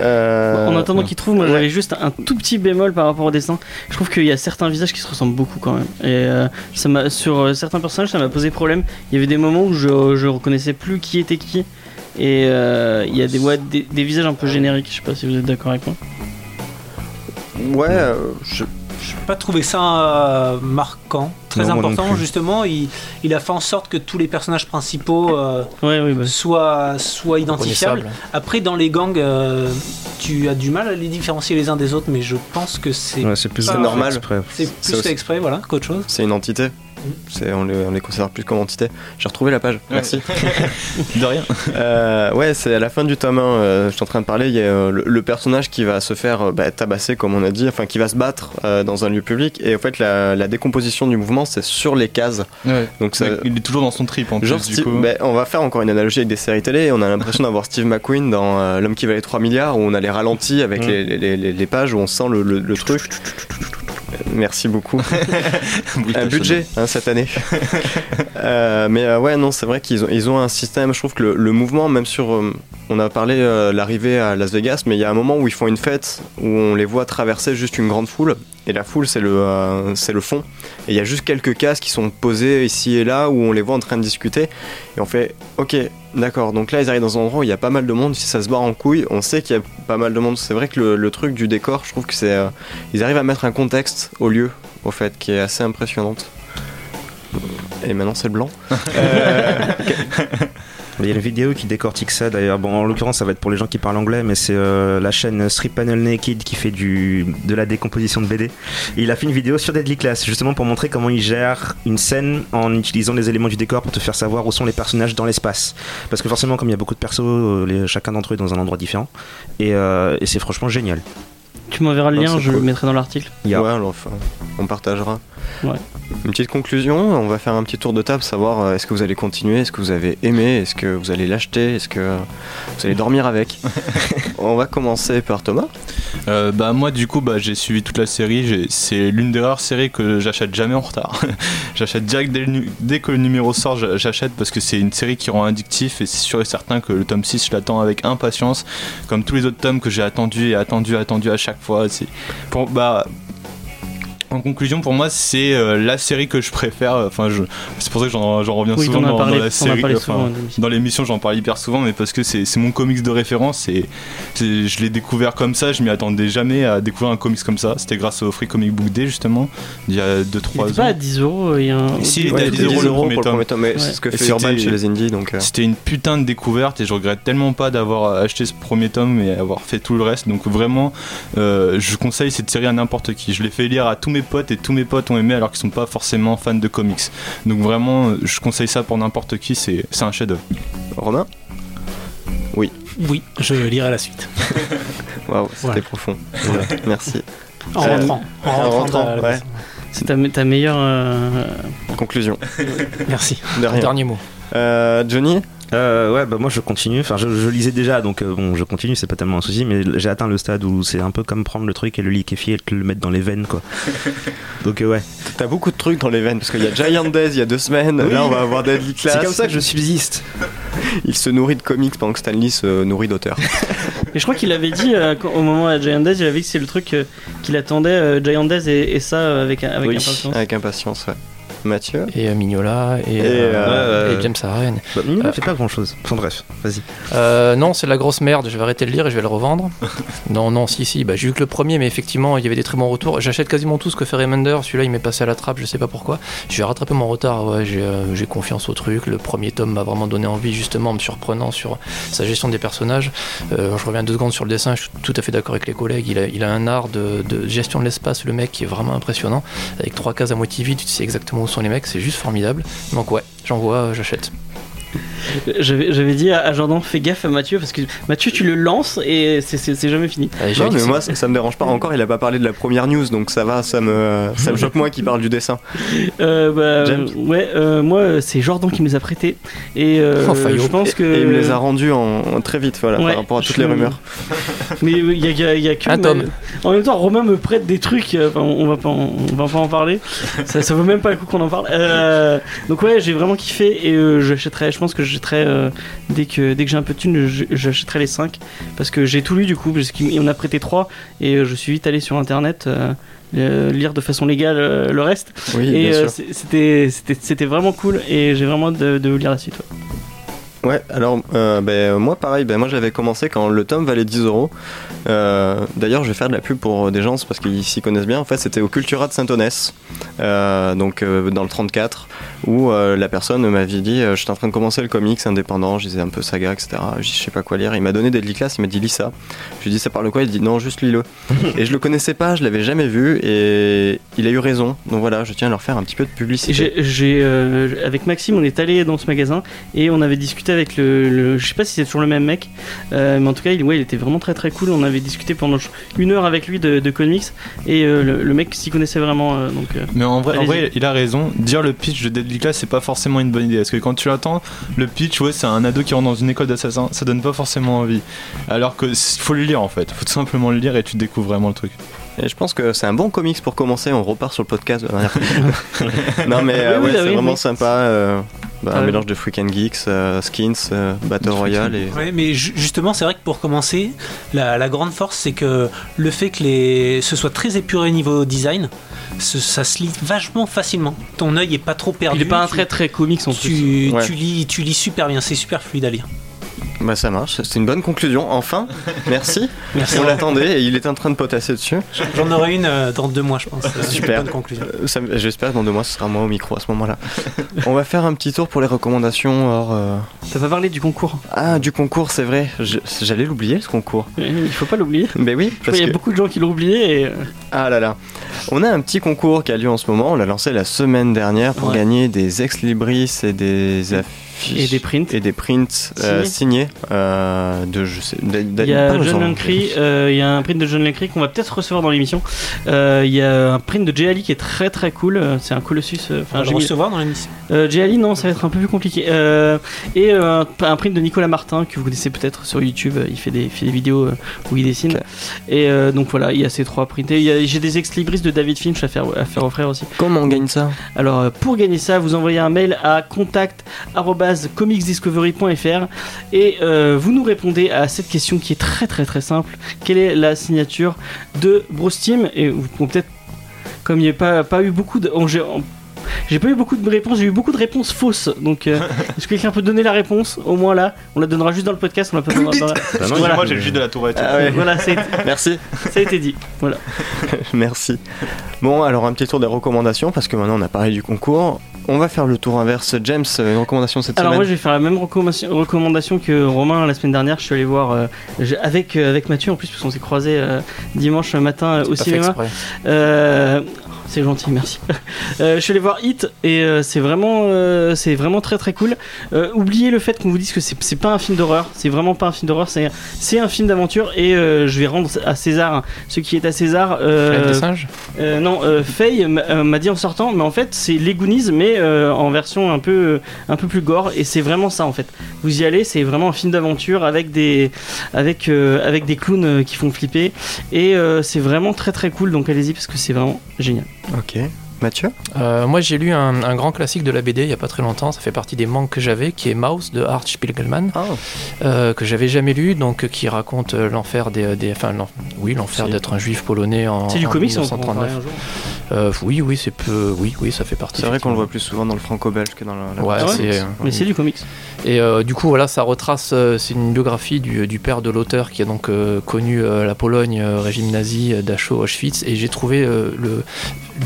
Euh, En attendant qu'il trouve, moi ouais. j'avais juste un tout petit bémol par rapport au dessin. Je trouve qu'il y a certains visages qui se ressemblent beaucoup quand même. Et euh, ça m'a, sur euh, certains personnages, ça m'a posé problème. Il y avait des moments où je, je reconnaissais plus qui était qui. Et euh, il y a des, ouais, des, des visages un peu génériques. Je sais pas si vous êtes d'accord avec moi. Ouais, euh, je- J'ai pas trouvé ça euh, marquant, très Non, important justement. Il, il a fait en sorte que tous les personnages principaux euh, Ouais, oui, bah, soient, soient identifiables. Après, dans les gangs, euh, tu as du mal à les différencier les uns des autres, mais je pense que c'est Ouais, plus normal. exprès. c'est plus exprès voilà, qu'autre chose. c'est une entité. C'est, on, les, on les considère plus comme entité. J'ai retrouvé la page. Merci. de rien. Euh, ouais, c'est à la fin du tome 1, euh, je suis en train de parler, il y a euh, le, le personnage qui va se faire bah, tabasser, comme on a dit, enfin qui va se battre euh, dans un lieu public, et en fait la, la décomposition du mouvement c'est sur les cases. Donc ça, il est toujours dans son trip en genre plus, du Steve- coup. bah, on va faire encore une analogie avec des séries télé, et on a l'impression d'avoir Steve McQueen dans L'homme qui valait 3 milliards, où on a les ralentis avec les, les- les- les pages, où on sent le, le- le truc. Merci beaucoup. un budget hein, cette année. Euh, mais euh, ouais, non, c'est vrai qu'ils ont, ils ont un système. Je trouve que le, le mouvement, même sur. euh, on a parlé euh, l'arrivée à Las Vegas, mais il y a un moment où ils font une fête où on les voit traverser juste une grande foule. Et la foule, c'est le, c'est le fond. Et il y a juste quelques cases qui sont posées ici et là où on les voit en train de discuter. Et on fait, ok, d'accord. Donc là, ils arrivent dans un endroit où il y a pas mal de monde. Si ça se barre en couille, on sait qu'il y a pas mal de monde. C'est vrai que le, le truc du décor, je trouve que c'est. euh, ils arrivent à mettre un contexte au lieu, au fait, qui est assez impressionnante. Et maintenant, c'est le blanc. Euh, Il y a une vidéo qui décortique ça d'ailleurs. Bon, en l'occurrence, ça va être pour les gens qui parlent anglais, mais c'est euh, la chaîne Strip Panel Naked qui fait du, de la décomposition de BD. Il a fait une vidéo sur Deadly Class, justement pour montrer comment il gère une scène en utilisant les éléments du décor pour te faire savoir où sont les personnages dans l'espace. Parce que forcément, comme il y a beaucoup de persos, euh, chacun d'entre eux est dans un endroit différent. Et, euh, et c'est franchement génial. Tu m'enverras le Non, lien, je le mettrai dans l'article. Il y a- Ouais, alors, enfin, on partagera. Ouais. Une petite conclusion, on va faire un petit tour de table, savoir euh, est-ce que vous allez continuer, est-ce que vous avez aimé, est-ce que vous allez l'acheter, est-ce que vous allez dormir avec. on va commencer par Thomas. Euh, bah moi du coup bah, j'ai suivi toute la série, c'est l'une des rares séries que j'achète jamais en retard. j'achète direct dès, le nu- dès que le numéro sort, j'a- j'achète parce que c'est une série qui rend addictif et c'est sûr et certain que le tome 6 je l'attends avec impatience comme tous les autres tomes que j'ai attendu et attendu attendu à chaque fois. C'est pour bah en conclusion, pour moi, c'est euh, la série que je préfère. Enfin, je... c'est pour ça que j'en j'en reviens Oui, souvent dans, parlé, dans la série. parlé enfin, souvent, dans l'émission. j'en parle hyper souvent, mais parce que c'est c'est mon comics de référence. Et c'est- je l'ai découvert comme ça. Je m'y attendais jamais à découvrir un comics comme ça. C'était grâce au Free Comic Book Day, justement, il y a 2-3 Il était pas à ans. 10 euros. Il y a un... Si, il Ouais, était à c'était 10 euros le premier pour le tome. premier tome, mais Ouais. c'est ce que Et fait Urban chez les indies. Donc, euh, C'était une putain de découverte et je regrette tellement pas d'avoir acheté ce premier tome et avoir fait tout le reste. Donc vraiment, euh, je conseille cette série à n'importe qui. Je l'ai fait lire à tous mes potes et tous mes potes ont aimé alors qu'ils sont pas forcément fans de comics. Donc vraiment, je conseille ça pour n'importe qui. C'est c'est un chef-d'œuvre. Romain? Oui, je lirai la suite. Waouh, c'était Voilà. profond. Voilà, Merci. En Euh, rentrant. En en rentrant, ouais. C'est ta, ta meilleure. euh, Conclusion. Merci. De rien. Dernier mot. Euh, Johnny? Euh, ouais, bah moi je continue. Enfin, je, je lisais déjà, donc euh, bon, je continue, c'est pas tellement un souci, mais j'ai atteint le stade où c'est un peu comme prendre le truc et le liquéfier et te le mettre dans les veines, quoi. donc euh, ouais. T'as beaucoup de trucs dans les veines parce qu'il y a Giant Days il y a deux semaines. Oui. Là, on va avoir Deadly Class. C'est comme ça que je subsiste. Il se nourrit de comics pendant que Stanley se nourrit d'auteurs. Et je crois qu'il avait dit euh, au moment à Giant Days, il avait dit que c'est le truc euh, qu'il attendait euh, Giant Days et, et ça euh, avec, avec Oui, impatience. avec impatience, ouais. Mathieu Et euh, Mignola et, Et, euh, euh, et James Harren. Bah, Mignon Euh. fait pas grand chose. Enfin bref, vas-y. Euh, non, c'est de la grosse merde. Je vais arrêter de lire et je vais le revendre. non, non, si, si. Bah, j'ai eu que le premier, mais effectivement, il y avait des très bons retours. J'achète quasiment tout ce que fait Remender. Celui-là, il m'est passé à la trappe. Je sais pas pourquoi. Je vais rattraper mon retard. Ouais, j'ai euh, j'ai confiance au truc. Le premier tome m'a vraiment donné envie, justement, en me surprenant sur sa gestion des personnages. Euh, je reviens deux secondes sur le dessin. Je suis tout à fait d'accord avec les collègues. Il a, il a un art de, de gestion de l'espace, le mec, qui est vraiment impressionnant. Avec trois cases à moitié vides, tu sais exactement où sont les mecs. C'est juste formidable. Donc, ouais, j'envoie, j'achète. J'avais dit à Jordan, fais gaffe à Mathieu, parce que Mathieu, tu le lances et c'est- jamais fini. Allez, Non, mais moi ça, ça me dérange pas. Encore, il a pas parlé de la première news, donc ça va, ça me, ça me choque moins qu'il parle du dessin. Euh, bah, James ouais, euh, moi, c'est Jordan qui me les a prêtés. Et euh, Oh, je pense que. Et il me les a rendus en, en très vite, voilà, Ouais, par rapport à toutes je- les rumeurs. Mais il y a, y a- y a que. Un tome. En même temps, Romain me prête des trucs. Enfin, on va pas, en, on va pas en parler. ça, ça vaut même pas le coup qu'on en parle. Euh, donc ouais, j'ai vraiment kiffé et euh, j'achèterai. Je pense que j'achèterai euh, dès que dès que j'ai un peu de thune, je- j'achèterai les 5 parce que j'ai tout lu du coup. Parce qu'on a prêté 3 et euh, je suis vite allé sur internet. euh, lire de façon légale le reste Oui, et c'était c'était vraiment cool et j'ai vraiment de, de lire la suite ouais. Ouais, alors euh, ben, moi pareil, ben, moi j'avais commencé quand le tome valait 10 euros. Euh, D'ailleurs, je vais faire de la pub pour des gens parce qu'ils s'y connaissent bien. En fait, c'était au Cultura de Saint-Onès, euh, donc euh, dans le 34, où euh, la personne m'avait dit euh, J'étais en train de commencer le comics indépendant, je disais un peu saga, etc. Je Je sais pas quoi lire. Il m'a donné des Class, il m'a dit Lis ça. Je lui ai dit Ça parle de quoi? Il dit Non, juste lis-le. et je le connaissais pas, je l'avais jamais vu, et il a eu raison. Donc voilà, je tiens à leur faire un petit peu de publicité. J'ai, euh, avec Maxime, on est allé dans ce magasin et on avait discuté avec le, le- je sais pas si c'est toujours le même mec, euh, mais en tout cas, il, ouais, il était vraiment très très cool. On avait discuté pendant une heure avec lui de, de comics et euh, le, le mec s'y connaissait vraiment. euh, donc, Mais en vrai, en vrai, il a raison. Dire le pitch de Deadly Class, c'est pas forcément une bonne idée. Parce que quand tu l'attends, le pitch, ouais, c'est un ado qui rentre dans une école d'assassins. Ça donne pas forcément envie. Alors que faut le lire en fait. Faut tout simplement le lire et tu découvres vraiment le truc. Et je pense que c'est un bon comics pour commencer. On repart sur le podcast de manière. non, mais euh, Oui, oui, ouais, oui, c'est vraiment sympa. euh, bah, Ah un mélange de Freak and Geeks, euh, Skins, euh, Battle Royale. Et... Ouais, mais ju- justement, c'est vrai que pour commencer, la, la grande force, c'est que le fait que les, ce soit très épuré niveau design, ce- ça se lit vachement facilement. Ton œil est pas trop perdu. il est pas un tu- très très comics en plus. tu, Ouais. tu lis, tu lis super bien, c'est super fluide à lire. Bah, ça marche. C'est une bonne conclusion. Enfin, merci. Merci. On l'attendait et il est en train de potasser dessus. J'en aurai une euh, dans deux mois, je pense. Super. Bonne conclusion. Euh, ça- J'espère que dans deux mois, ce sera moi au micro à ce moment-là. On va faire un petit tour pour les recommandations. Hors, euh, T'as pas parlé du concours Ah, du concours, c'est vrai. J'allais l'oublier, ce concours. Il faut pas l'oublier. Mais oui, parce qu'il y a que... beaucoup de gens qui l'ont oublié et euh, Ah là là. On a un petit concours qui a lieu en ce moment. On l'a lancé la semaine dernière pour Ouais. gagner des ex-libris et des affiches. Et des prints. Et des prints euh, signés euh, de. Je sais, il y a. John Lancry, euh, il y a un print de John Lancry qu'on va peut-être recevoir dans l'émission. Euh, il y a un print de Jay Ali qui est très très cool. C'est un Colossus. On Enfin, va j'ai le mis- recevoir dans l'émission. Euh, Jay Ali, non, ça va être un peu plus compliqué. Euh, et euh, un print de Nicolas Martin que vous connaissez peut-être sur YouTube. Il fait des, fait des vidéos où il dessine. Et euh, donc voilà, il y a ces trois prints. Il J'ai des ex-libris de David Finch à faire, à faire offrir aussi. Comment on gagne ça? Alors pour gagner ça, vous envoyez un mail à contact@comicsdiscovery.fr et euh, vous nous répondez à cette question qui est très très très simple. Quelle est la signature de Bruce Timm Et vous bon, peut-être comme il n'y a pas, eu beaucoup de j'ai pas eu beaucoup de réponses, j'ai eu beaucoup de réponses fausses. Donc, euh, est-ce que quelqu'un peut donner la réponse Au moins là, on la donnera juste dans le podcast, on la pas dans, dans la- Parce que Voilà. moi j'ai le jus de la tourette. Ah ouais. Voilà, été, Merci. ça a été dit. Voilà. Merci. Bon, alors un petit tour des recommandations parce que maintenant on a parlé du concours. On va faire le tour inverse. James, euh, une recommandation cette Alors moi semaine je vais faire la même recommandation, recommandation que Romain la semaine dernière. Je suis allé voir euh, avec euh, avec Mathieu en plus parce qu'on s'est croisé euh, dimanche matin euh, au Pas fait cinéma. C'est gentil, merci. Euh, je suis allé voir Hit et euh, c'est vraiment, euh, c'est vraiment très très cool. Oubliez le fait qu'on vous dise que c'est pas un film d'horreur, c'est vraiment pas un film d'horreur, c'est un film d'aventure et je vais rendre à César ce qui est à César. des singes non, Faye m'a dit en sortant, mais en fait c'est les Goonies, mais en version un peu, un peu plus gore, et c'est vraiment ça en fait. Vous y allez, c'est vraiment un film d'aventure avec des, avec, avec des clowns qui font flipper, et c'est vraiment très très cool. Donc allez-y parce que c'est vraiment génial. Ok. Mathieu Euh, moi, j'ai lu un, un grand classique de la BD il y a pas très longtemps. Ça fait partie des manques que j'avais, qui est Mouse de Art Spiegelman, Ah, euh, que j'avais jamais lu, donc qui raconte euh, l'enfer des, des- enfin, oui, l'enfer d'être un juif polonais en, C'est du en comics, en 1939. parler un jour. Euh, oui, oui, c'est peu, oui, oui, ça fait partie. c'est vrai qu'on le voit plus souvent dans le franco-belge que dans la. la- Ouais, Ah. Mais c'est du comics. Et euh, du coup, voilà, ça retrace, c'est une biographie du, du père de l'auteur qui a donc euh, connu euh, la Pologne, euh, régime nazi, euh, Dachau, Auschwitz, et j'ai trouvé euh, le,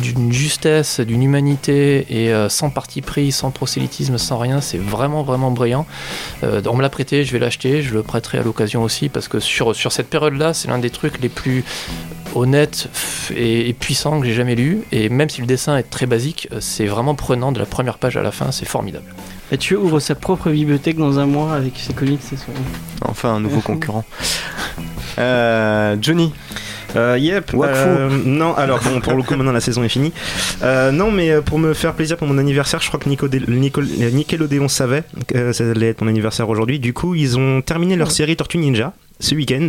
d'une justesse, d'une humanité, et euh, sans parti pris, sans prosélytisme, sans rien, c'est vraiment, vraiment brillant. Euh, on me l'a prêté, je vais l'acheter, je le prêterai à l'occasion aussi, parce que sur, sur cette période-là, c'est l'un des trucs les plus honnête f- et, et puissant que j'ai jamais lu. Et même si le dessin est très basique, euh, c'est vraiment prenant de la première page à la fin, c'est formidable. Et tu ouvres sa propre bibliothèque dans un mois avec ses comics et son. Enfin, un nouveau concurrent. Euh, Johnny, Euh, yep. Wakfu. euh, non, alors bon, pour le coup, maintenant la saison est finie. Euh, non, mais euh, pour me faire plaisir pour mon anniversaire, je crois que Nico Nicol- euh, Nickelodeon savait que ça allait être mon anniversaire aujourd'hui. Du coup, ils ont terminé leur série Tortue Ninja ce week-end.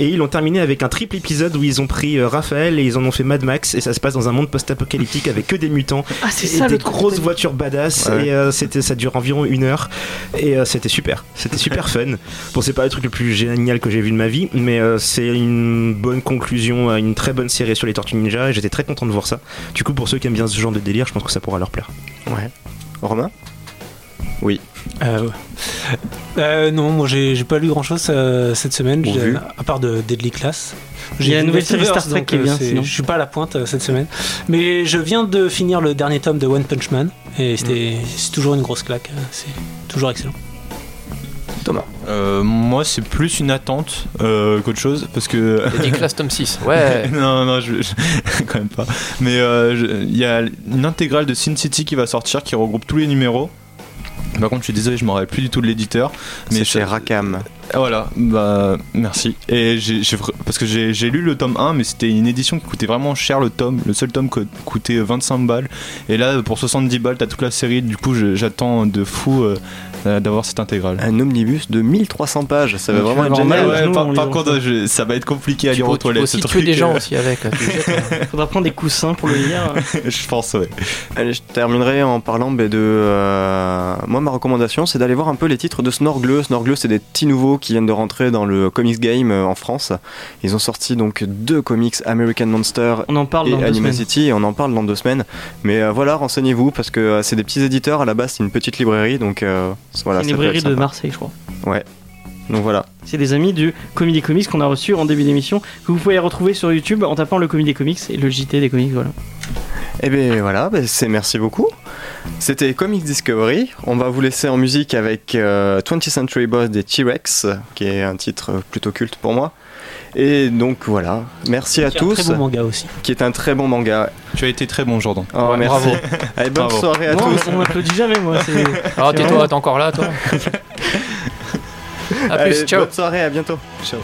Et ils l'ont terminé avec un triple épisode où ils ont pris euh, Raphaël et ils en ont fait Mad Max. Et ça se passe dans un monde post-apocalyptique avec que des mutants Ah, c'est et ça des grosses voitures badass. Ouais. Et euh, c'était, ça dure environ une heure. Et euh, c'était super. C'était super fun. Bon, c'est pas le truc le plus génial que j'ai vu de ma vie, mais euh, c'est une bonne conclusion à une très bonne série sur les Tortues Ninja. Et j'étais très content de voir ça. Du coup, pour ceux qui aiment bien ce genre de délire, je pense que ça pourra leur plaire. ouais. Romain? Euh. Euh, non, moi j'ai pas lu grand chose cette semaine, à part de Deadly Class. Il y a J'ai la nouvelle série Star Trek qui est euh, sinon. Je suis pas à la pointe euh, cette semaine. Mais je viens de finir le dernier tome de One Punch Man et c'était c'est toujours une grosse claque. euh, C'est toujours excellent. Euh, moi, c'est plus une attente euh, qu'autre chose parce que. Eddie Class tome 6, ouais. non, non, je, je- quand même pas. Mais euh, je- il y a une intégrale de Sin City qui va sortir qui regroupe tous les numéros. Par contre, je suis désolé, je me rappelle plus du tout de l'éditeur. Mais chez Rakam. Ah, Voilà, bah merci. Et j'ai parce que j'ai lu le tome 1, mais c'était une édition qui coûtait vraiment cher le tome. Le seul tome co- coûtait 25 balles. Et là, pour 70 balles, t'as toute la série. Du coup, j'attends de fou euh, euh, d'avoir cette intégrale. Un omnibus de 1300 pages, ça va vraiment être génial. Ouais, par, contre, ça. je- ça va être compliqué à Tu lire aux tu peux toilettes. aussi ce tuer des gens euh, aussi avec. hein. Faudra prendre des coussins pour le lire. je pense, ouais. Allez, je terminerai en parlant de. euh, Moi, ma recommandation, c'est d'aller voir un peu les titres de Snorgleux. Snorgleux, c'est des petits nouveaux qui viennent de rentrer dans le Comics Game euh, en France. Ils ont sorti donc deux comics American Monster On en parle et dans. Animacity et on en parle dans deux semaines. Mais euh, voilà, renseignez-vous parce que euh, c'est des petits éditeurs. À la base, c'est une petite librairie, donc voilà. Une librairie de sympa. Marseille, je crois. Donc voilà. C'est des amis du Comédie Comics qu'on a reçu en début d'émission, que vous pouvez retrouver sur YouTube en tapant le Comédie Comics et le JT des comics. Voilà. Et bien voilà, ben, c'est merci beaucoup. C'était Comics Discovery. On va vous laisser en musique avec euh, 20th Century Boss des T-Rex, qui est un titre plutôt culte pour moi. Et donc voilà, merci à C'est un tous, très beau manga aussi. qui est un très bon manga. Tu as été très bon, Jordan. Oh, Ouais, merci. bravo. Allez, bonne Bravo. soirée à Non, tous. on applaudit jamais, moi. c'est- Alors tais-toi, t'es encore là, toi. A Allez, plus, ciao. Bonne soirée, à bientôt. Ciao.